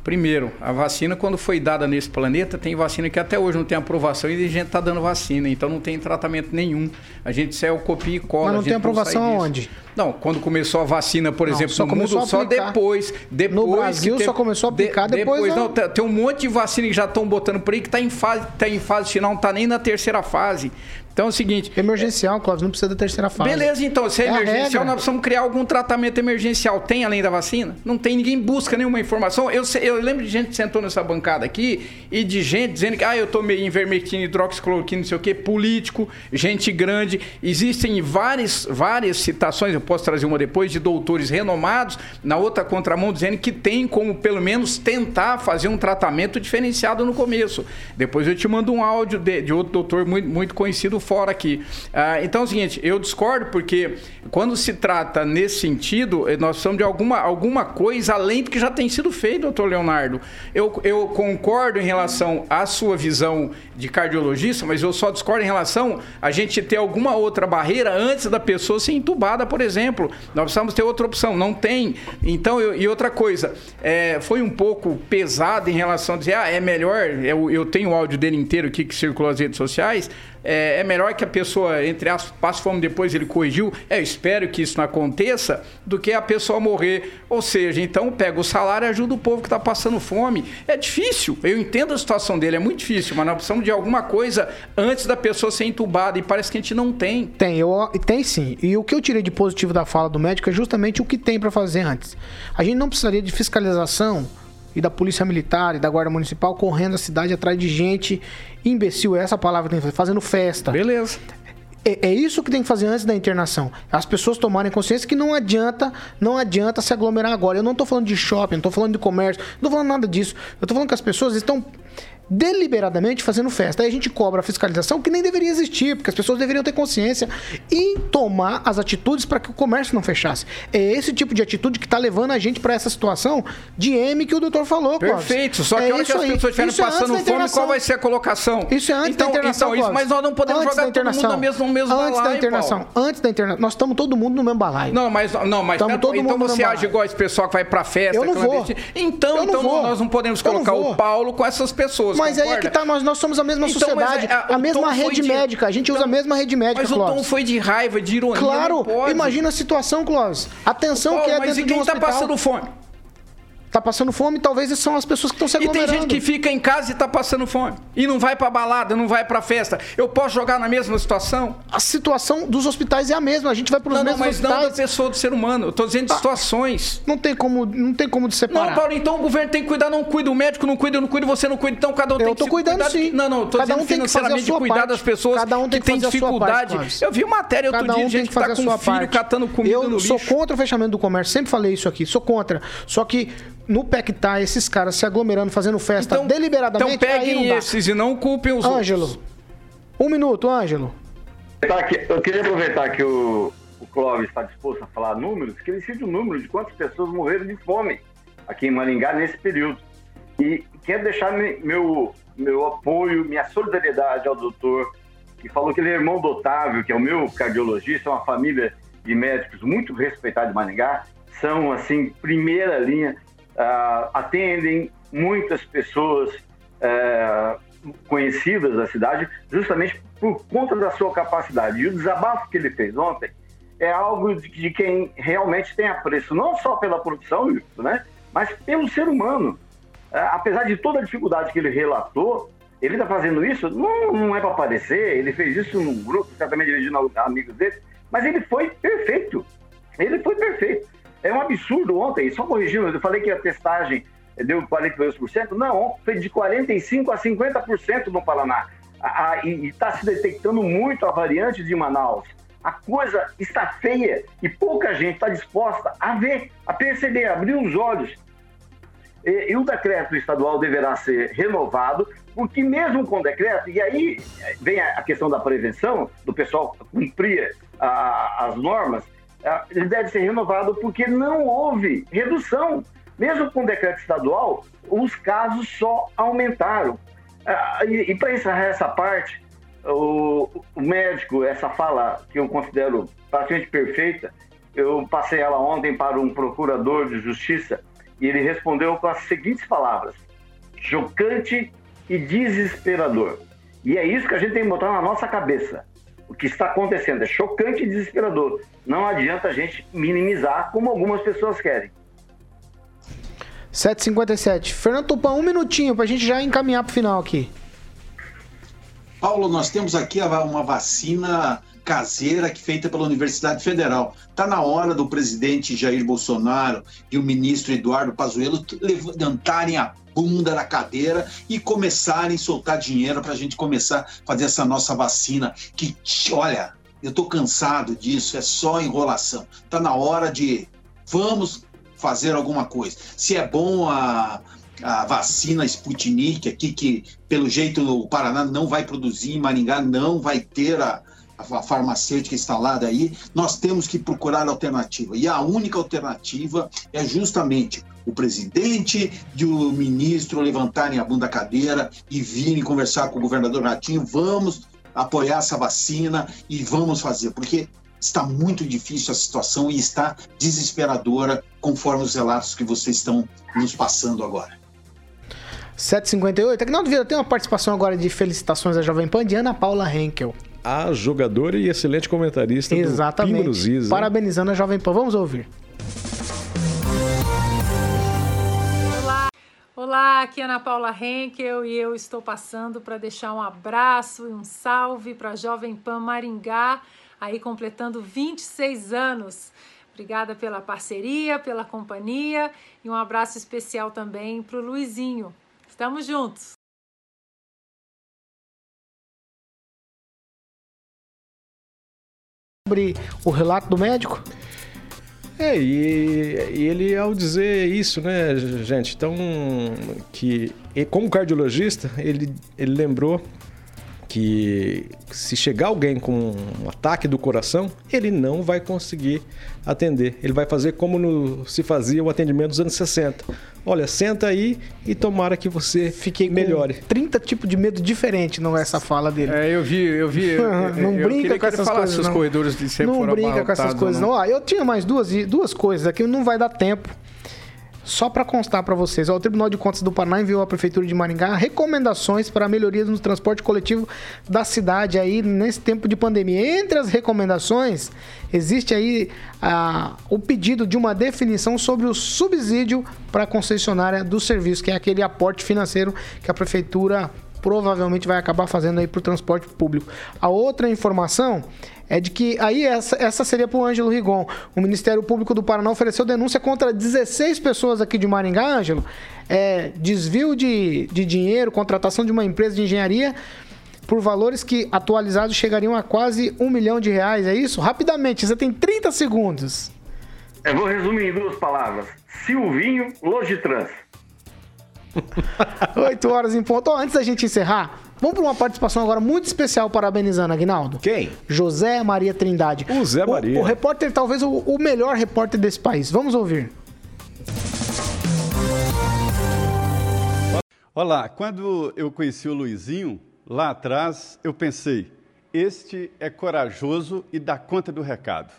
[SPEAKER 5] Primeiro, a vacina, quando foi dada nesse planeta, tem vacina que até hoje não tem aprovação e a gente está dando vacina, então não tem tratamento nenhum. A gente saiu copia e cola.
[SPEAKER 2] Mas não tem aprovação aonde?
[SPEAKER 5] Não, quando começou a vacina, por não, exemplo, só no mundo, só depois, depois.
[SPEAKER 2] No Brasil só começou a aplicar de, depois. depois
[SPEAKER 5] não, tem um monte de vacina que já estão botando por aí que está em fase, tá em fase final, não está nem na terceira fase. Então é o seguinte.
[SPEAKER 2] Emergencial, Cláudio, não precisa da terceira fase.
[SPEAKER 5] Beleza, então, se é, é emergencial, nós precisamos criar algum tratamento emergencial. Tem além da vacina? Não tem, ninguém busca nenhuma informação. Eu, eu lembro de gente que sentou nessa bancada aqui e de gente dizendo que ah, eu tomei invermectina, hidroxicloroquina, não sei o quê, político, gente grande. Existem várias, várias citações, eu posso trazer uma depois, de doutores renomados, na outra contramão, dizendo que tem como, pelo menos, tentar fazer um tratamento diferenciado no começo. Depois eu te mando um áudio de, de outro doutor muito, muito conhecido fora aqui. Ah, então é o seguinte, eu discordo porque quando se trata nesse sentido, eh, nós precisamos de alguma, alguma coisa além do que já tem sido feito, doutor Leonardo. Eu, eu concordo em relação à sua visão de cardiologista, mas eu só discordo em relação a gente ter alguma outra barreira antes da pessoa ser entubada, por exemplo. Nós precisamos ter outra opção, não tem. Então, eu, e outra coisa, é, foi um pouco pesado em relação a dizer, ah, é melhor, eu, eu tenho o áudio dele inteiro aqui que circulou nas redes sociais, é, é, melhor que a pessoa, entre aspas, passe fome depois ele corrigiu, é, eu espero que isso não aconteça, do que a pessoa morrer. Ou seja, então pega o salário e ajuda o povo que está passando fome. É difícil, eu entendo a situação dele, é muito difícil, mas nós precisamos de alguma coisa antes da pessoa ser entubada, e parece que a gente não tem.
[SPEAKER 2] Tem, eu, tem sim. E o que eu tirei de positivo da fala do médico é justamente o que tem para fazer antes. A gente não precisaria de fiscalização e da polícia militar e da guarda municipal correndo a cidade atrás de gente imbecil, é essa palavra que tem que fazer, fazendo festa.
[SPEAKER 5] Beleza.
[SPEAKER 2] É, é, isso que tem que fazer antes da internação. As pessoas tomarem consciência que não adianta, não adianta se aglomerar agora. Eu não estou falando de shopping, não estou falando de comércio, não estou falando nada disso. Eu estou falando que as pessoas estão deliberadamente fazendo festa. Aí a gente cobra a fiscalização que nem deveria existir, porque as pessoas deveriam ter consciência e tomar as atitudes para que o comércio não fechasse. É esse tipo de atitude que está levando a gente para essa situação de M que o doutor falou,
[SPEAKER 5] Perfeito. Clóvis. Só que é que as pessoas estiverem é passando é fome, qual vai ser a colocação?
[SPEAKER 2] Isso é antes
[SPEAKER 5] então,
[SPEAKER 2] da internação.
[SPEAKER 5] Então, isso, mas nós não podemos
[SPEAKER 2] antes
[SPEAKER 5] jogar todo mundo no mesmo, no mesmo
[SPEAKER 2] antes
[SPEAKER 5] balaio,
[SPEAKER 2] da internação.
[SPEAKER 5] Paulo.
[SPEAKER 2] Antes da internação. Nós estamos todo mundo no mesmo balaio.
[SPEAKER 5] Não, mas não, mas
[SPEAKER 2] Tamo todo
[SPEAKER 5] então
[SPEAKER 2] mundo
[SPEAKER 5] você age igual esse pessoal que vai para festa,
[SPEAKER 2] Eu não vou.
[SPEAKER 5] Então,
[SPEAKER 2] Eu não
[SPEAKER 5] então
[SPEAKER 2] vou.
[SPEAKER 5] nós não podemos colocar o Paulo com essas pessoas.
[SPEAKER 2] Mas aí é
[SPEAKER 5] concorda?
[SPEAKER 2] que tá, nós, nós somos a mesma
[SPEAKER 5] Então,
[SPEAKER 2] sociedade,
[SPEAKER 5] mas é,
[SPEAKER 2] a
[SPEAKER 5] o
[SPEAKER 2] mesma
[SPEAKER 5] tom foi
[SPEAKER 2] rede
[SPEAKER 5] de-
[SPEAKER 2] médica. A gente usa a mesma rede médica,
[SPEAKER 5] Mas o
[SPEAKER 2] Clóvis.
[SPEAKER 5] tom foi de raiva, de ironia.
[SPEAKER 2] Claro, imagina a situação, Clóvis. A tensão
[SPEAKER 5] Paulo,
[SPEAKER 2] que é
[SPEAKER 5] mas
[SPEAKER 2] dentro
[SPEAKER 5] e
[SPEAKER 2] de um
[SPEAKER 5] quem tá
[SPEAKER 2] hospital.
[SPEAKER 5] passando fome?
[SPEAKER 2] Tá passando fome, talvez são as pessoas que estão se
[SPEAKER 5] E tem
[SPEAKER 2] aglomerando.
[SPEAKER 5] gente que fica em casa e tá passando fome. E não vai pra balada, não vai pra festa. Eu posso jogar na mesma situação?
[SPEAKER 2] A situação dos hospitais é a mesma. A gente vai para os
[SPEAKER 5] Não, não,
[SPEAKER 2] mesmos
[SPEAKER 5] mas não da
[SPEAKER 2] hospitais.
[SPEAKER 5] pessoa, do ser humano. Eu tô dizendo de situações.
[SPEAKER 2] Não tem como, não tem como de separar.
[SPEAKER 5] Não, Paulo, então o governo tem que cuidar, não cuida. O médico não cuida, eu não cuido, você não cuida. Então cada um tem
[SPEAKER 2] Eu
[SPEAKER 5] que
[SPEAKER 2] tô
[SPEAKER 5] se
[SPEAKER 2] cuidando
[SPEAKER 5] cuidar.
[SPEAKER 2] sim.
[SPEAKER 5] Não, não, eu tô
[SPEAKER 2] Cada
[SPEAKER 5] dizendo
[SPEAKER 2] um tem
[SPEAKER 5] financeiramente de cuidar
[SPEAKER 2] parte.
[SPEAKER 5] das pessoas
[SPEAKER 2] Cada um tem
[SPEAKER 5] que
[SPEAKER 2] que parte,
[SPEAKER 5] dificuldade.
[SPEAKER 2] Clóvis.
[SPEAKER 5] eu vi matéria outro
[SPEAKER 2] Cada
[SPEAKER 5] dia
[SPEAKER 2] um
[SPEAKER 5] de
[SPEAKER 2] tem
[SPEAKER 5] gente
[SPEAKER 2] que
[SPEAKER 5] que tá com
[SPEAKER 2] sua
[SPEAKER 5] filho
[SPEAKER 2] parte.
[SPEAKER 5] catando comida
[SPEAKER 2] eu
[SPEAKER 5] no
[SPEAKER 2] sou
[SPEAKER 5] lixo.
[SPEAKER 2] contra o fechamento do comércio, sempre falei isso aqui, sou contra. Só que no PECTA, esses caras se aglomerando, fazendo festa
[SPEAKER 5] Então-
[SPEAKER 2] deliberadamente,
[SPEAKER 5] Então peguem esses e não culpem os
[SPEAKER 2] Ângelo,
[SPEAKER 5] outros.
[SPEAKER 2] um minuto, Ângelo.
[SPEAKER 6] Tá Eu queria aproveitar que o, o Clóvis está disposto a falar números, que ele cite o número de quantas pessoas morreram de fome aqui em Maringá nesse período. E quero deixar me- meu, meu apoio, minha solidariedade ao doutor, que falou que ele é irmão do Otávio, que é o meu cardiologista, é uma família de médicos muito respeitada de Maringá, são, assim, primeira linha, ah, atendem muitas pessoas eh, conhecidas da cidade, justamente por conta da sua capacidade. E o desabafo que ele fez ontem é algo de, de quem realmente tem apreço, não só pela profissão, né, mas pelo ser humano. É, apesar de toda a dificuldade que ele relatou, ele está fazendo isso, não, não é para aparecer, ele fez isso num grupo, certamente dirigindo amigos dele, mas ele foi perfeito. Ele foi perfeito. É um absurdo ontem, só corrigindo, eu falei que a testagem deu 42%, não, foi de 45% a 50% no Paraná. A- a- e está se detectando muito a variante de Manaus. A coisa está feia e pouca gente está disposta a ver, a perceber, a abrir os olhos. E, e o decreto estadual deverá ser renovado, porque mesmo com decreto, e aí vem a, questão da prevenção, do pessoal cumprir a- as normas, ele deve ser renovado porque não houve redução. Mesmo com o decreto estadual, os casos só aumentaram. E e para encerrar essa parte, o, o médico, essa fala que eu considero praticamente perfeita, eu passei ela ontem para um procurador de justiça e ele respondeu com as seguintes palavras: chocante e desesperador. E é isso que a gente tem que botar na nossa cabeça. O que está acontecendo é chocante e desesperador. Não adianta a gente minimizar como algumas pessoas querem.
[SPEAKER 2] 7h57. Fernando Tupan, um minutinho pra gente já encaminhar pro final aqui.
[SPEAKER 4] Paulo, nós temos aqui a- uma vacina caseira que feita pela Universidade Federal. Está na hora do presidente Jair Bolsonaro e o ministro Eduardo Pazuello levantarem a bunda da cadeira e começarem a soltar dinheiro para a gente começar a fazer essa nossa vacina. Que, olha, eu estou cansado disso, é só enrolação. Está na hora de vamos fazer alguma coisa. Se é bom a, a vacina Sputnik aqui, que pelo jeito o Paraná não vai produzir, Maringá não vai ter a, a farmacêutica instalada aí, nós temos que procurar alternativa. E a única alternativa é justamente o presidente e o ministro levantarem a bunda da cadeira e virem conversar com o governador Ratinho, vamos apoiar essa vacina e vamos fazer, porque está muito difícil a situação e está desesperadora, conforme os relatos que vocês estão nos passando agora.
[SPEAKER 2] 758. Agnaldo Vieira tem uma participação agora de felicitações à Jovem Pan de Ana Paula Henkel.
[SPEAKER 7] A jogadora e excelente comentarista
[SPEAKER 2] Exatamente.
[SPEAKER 7] do Pingo
[SPEAKER 2] Parabenizando a Jovem Pan. Vamos ouvir.
[SPEAKER 14] Olá, Olá, aqui é Ana Paula Henkel e eu estou passando para deixar um abraço e um salve para a Jovem Pan Maringá, aí completando 26 anos. Obrigada pela parceria, pela companhia e um abraço especial também para o Luizinho. Estamos juntos!
[SPEAKER 2] Sobre o relato do médico?
[SPEAKER 7] É, e, e, ele ao dizer isso, né, gente, então que como cardiologista, ele, ele lembrou que se chegar alguém com um ataque do coração, ele não vai conseguir atender. Ele vai fazer como no, se fazia o atendimento dos anos 60. Olha, senta aí e tomara que você Fiquei melhore.
[SPEAKER 2] 30 tipos de medo diferente, não é essa fala dele.
[SPEAKER 5] É, eu vi, eu vi. Eu,
[SPEAKER 2] não
[SPEAKER 5] eu
[SPEAKER 2] brinca com essas coisas. Não. brinca com essas coisas, não. não. Ah, eu tinha mais duas, duas coisas aqui, não vai dar tempo. Só para constar para vocês, ó, o Tribunal de Contas do Paraná enviou à Prefeitura de Maringá recomendações para melhorias no transporte coletivo da cidade aí nesse tempo de pandemia. Entre as recomendações, existe aí o pedido de uma definição sobre o subsídio para a concessionária do serviço, que é aquele aporte financeiro que a Prefeitura provavelmente vai acabar fazendo aí para o transporte público. A outra informação é de que aí essa, essa seria para o Ângelo Rigon. O Ministério Público do Paraná ofereceu denúncia contra 16 pessoas aqui de Maringá, Ângelo. É, desvio de, de dinheiro, contratação de uma empresa de engenharia por valores que atualizados chegariam a quase um milhão de reais, é isso? Rapidamente, você tem 30 segundos.
[SPEAKER 6] Eu vou resumir em duas palavras. Silvinho Logitrans.
[SPEAKER 2] 8 horas em ponto. Oh, antes da gente encerrar, vamos para uma participação agora muito especial parabenizando, Aguinaldo.
[SPEAKER 7] Quem?
[SPEAKER 2] José Maria Trindade.
[SPEAKER 7] O Zé Maria.
[SPEAKER 2] O, o repórter, talvez o, o melhor repórter desse país. Vamos ouvir.
[SPEAKER 15] Olá, quando eu conheci o Luizinho, lá atrás, eu pensei, este é corajoso e dá conta do recado.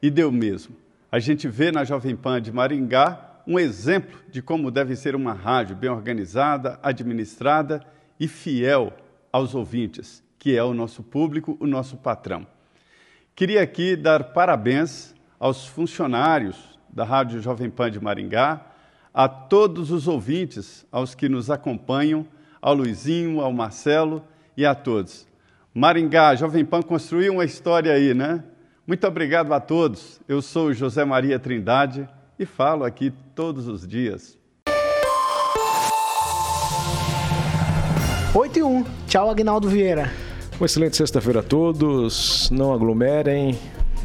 [SPEAKER 15] E deu mesmo. A gente vê na Jovem Pan de Maringá um exemplo de como deve ser uma rádio bem organizada, administrada e fiel aos ouvintes, que é o nosso público, o nosso patrão. Queria aqui dar parabéns aos funcionários da Rádio Jovem Pan de Maringá, a todos os ouvintes, aos que nos acompanham, ao Luizinho, ao Marcelo e a todos. Maringá, Jovem Pan construiu uma história aí, né? Muito obrigado a todos. Eu sou José Maria Trindade e falo aqui todos os dias.
[SPEAKER 2] 8 e 1. Tchau, Agnaldo Vieira.
[SPEAKER 7] Uma excelente sexta-feira a todos. Não aglomerem.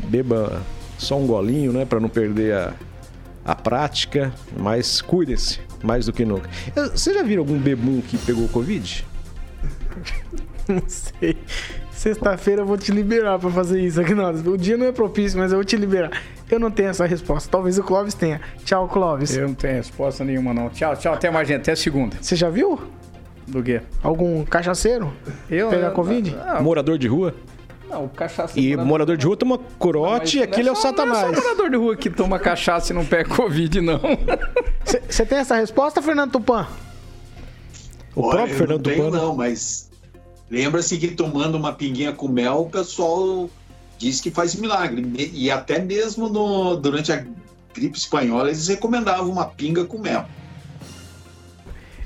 [SPEAKER 7] Beba só um golinho, né? Para não perder a, a prática. Mas cuidem-se mais do que nunca. Você já viram algum bebum que pegou Covid?
[SPEAKER 2] Não sei. Sexta-feira eu vou te liberar para fazer isso, Agnaldo. O dia não é propício, mas eu vou te liberar. Eu não tenho essa resposta. Talvez o Clóvis tenha. Tchau, Clóvis.
[SPEAKER 5] Eu não tenho resposta nenhuma, não. Tchau, tchau. Até mais, gente. Até segunda.
[SPEAKER 2] Você já viu?
[SPEAKER 5] Do quê?
[SPEAKER 2] Algum cachaceiro?
[SPEAKER 5] Eu?
[SPEAKER 2] Pegar Covid?
[SPEAKER 7] Ah, morador de rua?
[SPEAKER 5] Não, o cachaceiro.
[SPEAKER 7] E morador, morador de rua toma corote e aquele é, é, o satanás. Não é
[SPEAKER 5] só morador de rua que toma cachaça e não pega Covid, não.
[SPEAKER 2] Você tem essa resposta, Fernando Tupan?
[SPEAKER 4] O Olha, próprio Fernando não tenho, Tupan? Não, mas lembra-se que tomando uma pinguinha com mel, o pessoal diz que faz milagre. E até mesmo no, durante a gripe espanhola, eles recomendavam uma pinga com mel.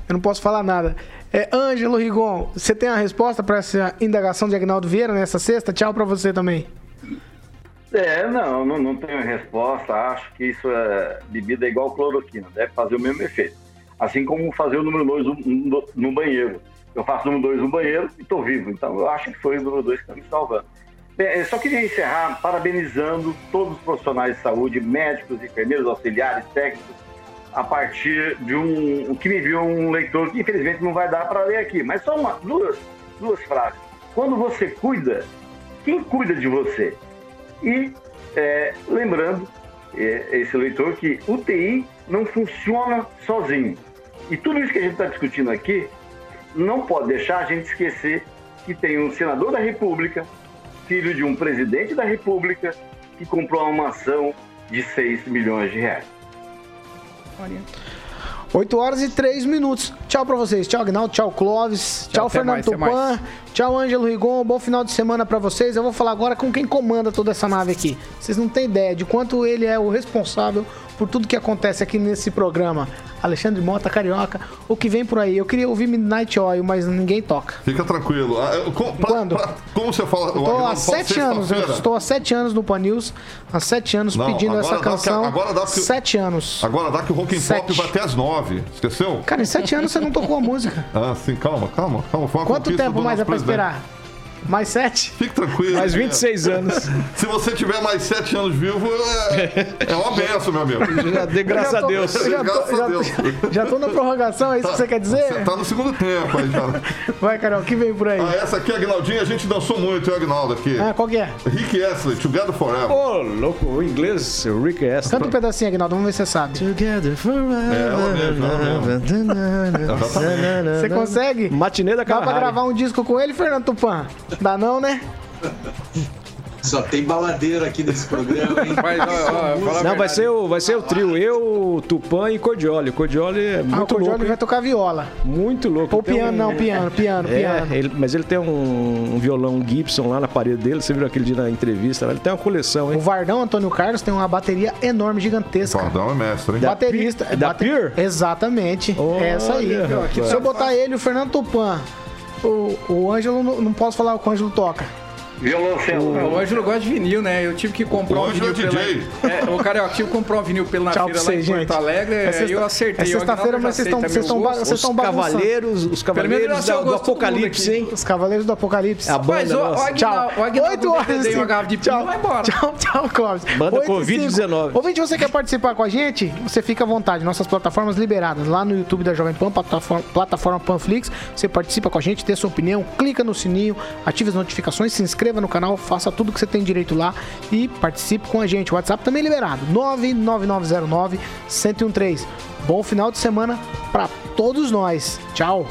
[SPEAKER 2] Eu não posso falar nada. É, Ângelo Rigon, você tem a resposta para essa indagação de Agnaldo Vieira nessa sexta? Tchau para você também.
[SPEAKER 6] É, não, não, não tenho resposta. Acho que isso é bebida igual cloroquina, deve fazer o mesmo efeito. Assim como fazer o número 2 no, no, banheiro. Eu faço o número 2 no banheiro e estou vivo. Então eu acho que foi o número 2 que está me salvando. Bem, eu só queria encerrar parabenizando todos os profissionais de saúde, médicos, enfermeiros, auxiliares, técnicos, a partir de um. O que me viu um leitor que infelizmente não vai dar para ler aqui, mas só uma, duas, duas frases. Quando você cuida, quem cuida de você? E é, lembrando, é, esse leitor, que UTI não funciona sozinho. E tudo isso que a gente está discutindo aqui não pode deixar a gente esquecer que tem um senador da República, filho de um presidente da República, que comprou uma mansão de 6 milhões de reais.
[SPEAKER 2] 8 horas e 3 minutos. Tchau pra vocês. Tchau, Agnaldo. Tchau, Clóvis. Tchau,
[SPEAKER 5] Tchau,
[SPEAKER 2] Fernando
[SPEAKER 5] mais,
[SPEAKER 2] Tupan. Tchau, Ângelo Rigon. Bom final de semana pra vocês. Eu vou falar agora com quem comanda toda essa nave aqui. Vocês não têm ideia de quanto ele é o responsável por tudo que acontece aqui nesse programa. Alexandre Mota, Carioca, o que vem por aí. Eu queria ouvir Midnight Oil, mas ninguém toca.
[SPEAKER 8] Fica tranquilo. Ah, eu- com- pra-
[SPEAKER 2] Quando?
[SPEAKER 8] pra- como você fala? Agnaldo
[SPEAKER 2] há sete anos, estou há sete anos no Pan News, há sete anos
[SPEAKER 8] Não,
[SPEAKER 2] pedindo essa
[SPEAKER 8] dá que-
[SPEAKER 2] canção.
[SPEAKER 8] agora dá que-
[SPEAKER 2] Sete anos.
[SPEAKER 8] Agora dá que o Rock and Pop
[SPEAKER 2] Sete.
[SPEAKER 8] vai até às nove. Esqueceu?
[SPEAKER 2] Cara, em sete anos você não tocou a música.
[SPEAKER 8] Ah, sim, calma, calma, calma.
[SPEAKER 2] Quanto tempo mais é pra esperar? Mais sete?
[SPEAKER 8] Fique tranquilo.
[SPEAKER 2] Mais 26 anos.
[SPEAKER 8] Se você tiver mais sete anos vivo, é, é uma benção, meu amigo.
[SPEAKER 2] Já dê graças
[SPEAKER 8] Já
[SPEAKER 2] a Deus. Já tô,
[SPEAKER 8] Graças a
[SPEAKER 2] já,
[SPEAKER 8] Deus.
[SPEAKER 2] já tô na prorrogação, é isso que você quer dizer?
[SPEAKER 8] Você tá no segundo tempo aí já.
[SPEAKER 2] Vai, Carol, que vem por aí?
[SPEAKER 8] Ah, essa aqui, Agnaldinho, a gente dançou muito, hein, Agnaldo, aqui.
[SPEAKER 2] Ah, qual que é?
[SPEAKER 8] Rick Astley, Together Forever.
[SPEAKER 7] Ô, louco, o inglês, o Rick Astley.
[SPEAKER 2] Canta um pedacinho, Aguinaldo, vamos ver se você sabe.
[SPEAKER 7] Together
[SPEAKER 8] É, ela mesmo, ela mesmo.
[SPEAKER 2] Você consegue?
[SPEAKER 7] Matinê da
[SPEAKER 2] Dá pra gravar um disco com ele, Fernando Tupan? Dá não, né?
[SPEAKER 4] Só tem baladeiro aqui nesse programa, hein?
[SPEAKER 7] Não, vai ser, o, vai ser o trio, eu, o Tupã e Cordioli. O Cordioli é
[SPEAKER 2] Ah, o
[SPEAKER 7] muito
[SPEAKER 2] Cordioli
[SPEAKER 7] louco.
[SPEAKER 2] vai tocar viola.
[SPEAKER 7] Muito louco.
[SPEAKER 2] Ou piano, não, piano, piano,
[SPEAKER 7] É,
[SPEAKER 2] piano.
[SPEAKER 7] ele- mas ele tem um, um violão Gibson lá na parede dele. Você viu aquele dia na entrevista? lá? Ele tem uma coleção, hein?
[SPEAKER 2] O Vardão Antônio Carlos tem uma bateria enorme, gigantesca.
[SPEAKER 8] Vardão é mestre, hein?
[SPEAKER 2] Baterista.
[SPEAKER 7] Da
[SPEAKER 2] bate-
[SPEAKER 7] Pure?
[SPEAKER 2] Exatamente. É essa aí. Se eu botar ele e o Fernando Tupan, o, o Ângelo, não, posso falar o que o Ângelo toca.
[SPEAKER 5] O Ângelo gosta de vinil, né? Eu tive que comprar
[SPEAKER 8] O
[SPEAKER 5] um
[SPEAKER 8] Ângelo
[SPEAKER 5] vinil
[SPEAKER 8] é DJ.
[SPEAKER 5] pela... É, o cara, eu tive que comprar um vinil pela
[SPEAKER 2] Tchau
[SPEAKER 5] feira lá em
[SPEAKER 2] vocês,
[SPEAKER 5] Porto
[SPEAKER 2] gente.
[SPEAKER 5] Alegre,
[SPEAKER 2] É
[SPEAKER 5] aí
[SPEAKER 2] sexta-
[SPEAKER 5] eu acertei.
[SPEAKER 2] é sexta-feira, mas vocês estão- bagunçando.
[SPEAKER 7] Cavaleiros, os
[SPEAKER 5] Pelo
[SPEAKER 7] Cavaleiros
[SPEAKER 5] eu sei
[SPEAKER 7] da-
[SPEAKER 5] o
[SPEAKER 7] do Apocalipse, hein?
[SPEAKER 2] Os Cavaleiros do Apocalipse.
[SPEAKER 7] A banda
[SPEAKER 5] Mas o, o
[SPEAKER 7] nossa.
[SPEAKER 5] Aguinaldo, o Aguinaldo
[SPEAKER 2] 8 horas
[SPEAKER 5] dei uma garrafa de pinho, vai embora.
[SPEAKER 2] Tchau, tchau, Clóvis.
[SPEAKER 7] Banda
[SPEAKER 2] Oito e
[SPEAKER 7] Covid-19.
[SPEAKER 2] cinco. Ouvinte, você quer participar com a gente? Você fica à vontade. Nossas plataformas liberadas. Lá no YouTube da Jovem Pan, plataforma, plataforma Panflix. Você participa com a gente, dê sua opinião, clica no sininho, ative as notificações, se inscreva no canal, faça tudo que você tem direito lá e participe com a gente. O WhatsApp também liberado. 99909 1013. Bom final de semana para todos nós. Tchau.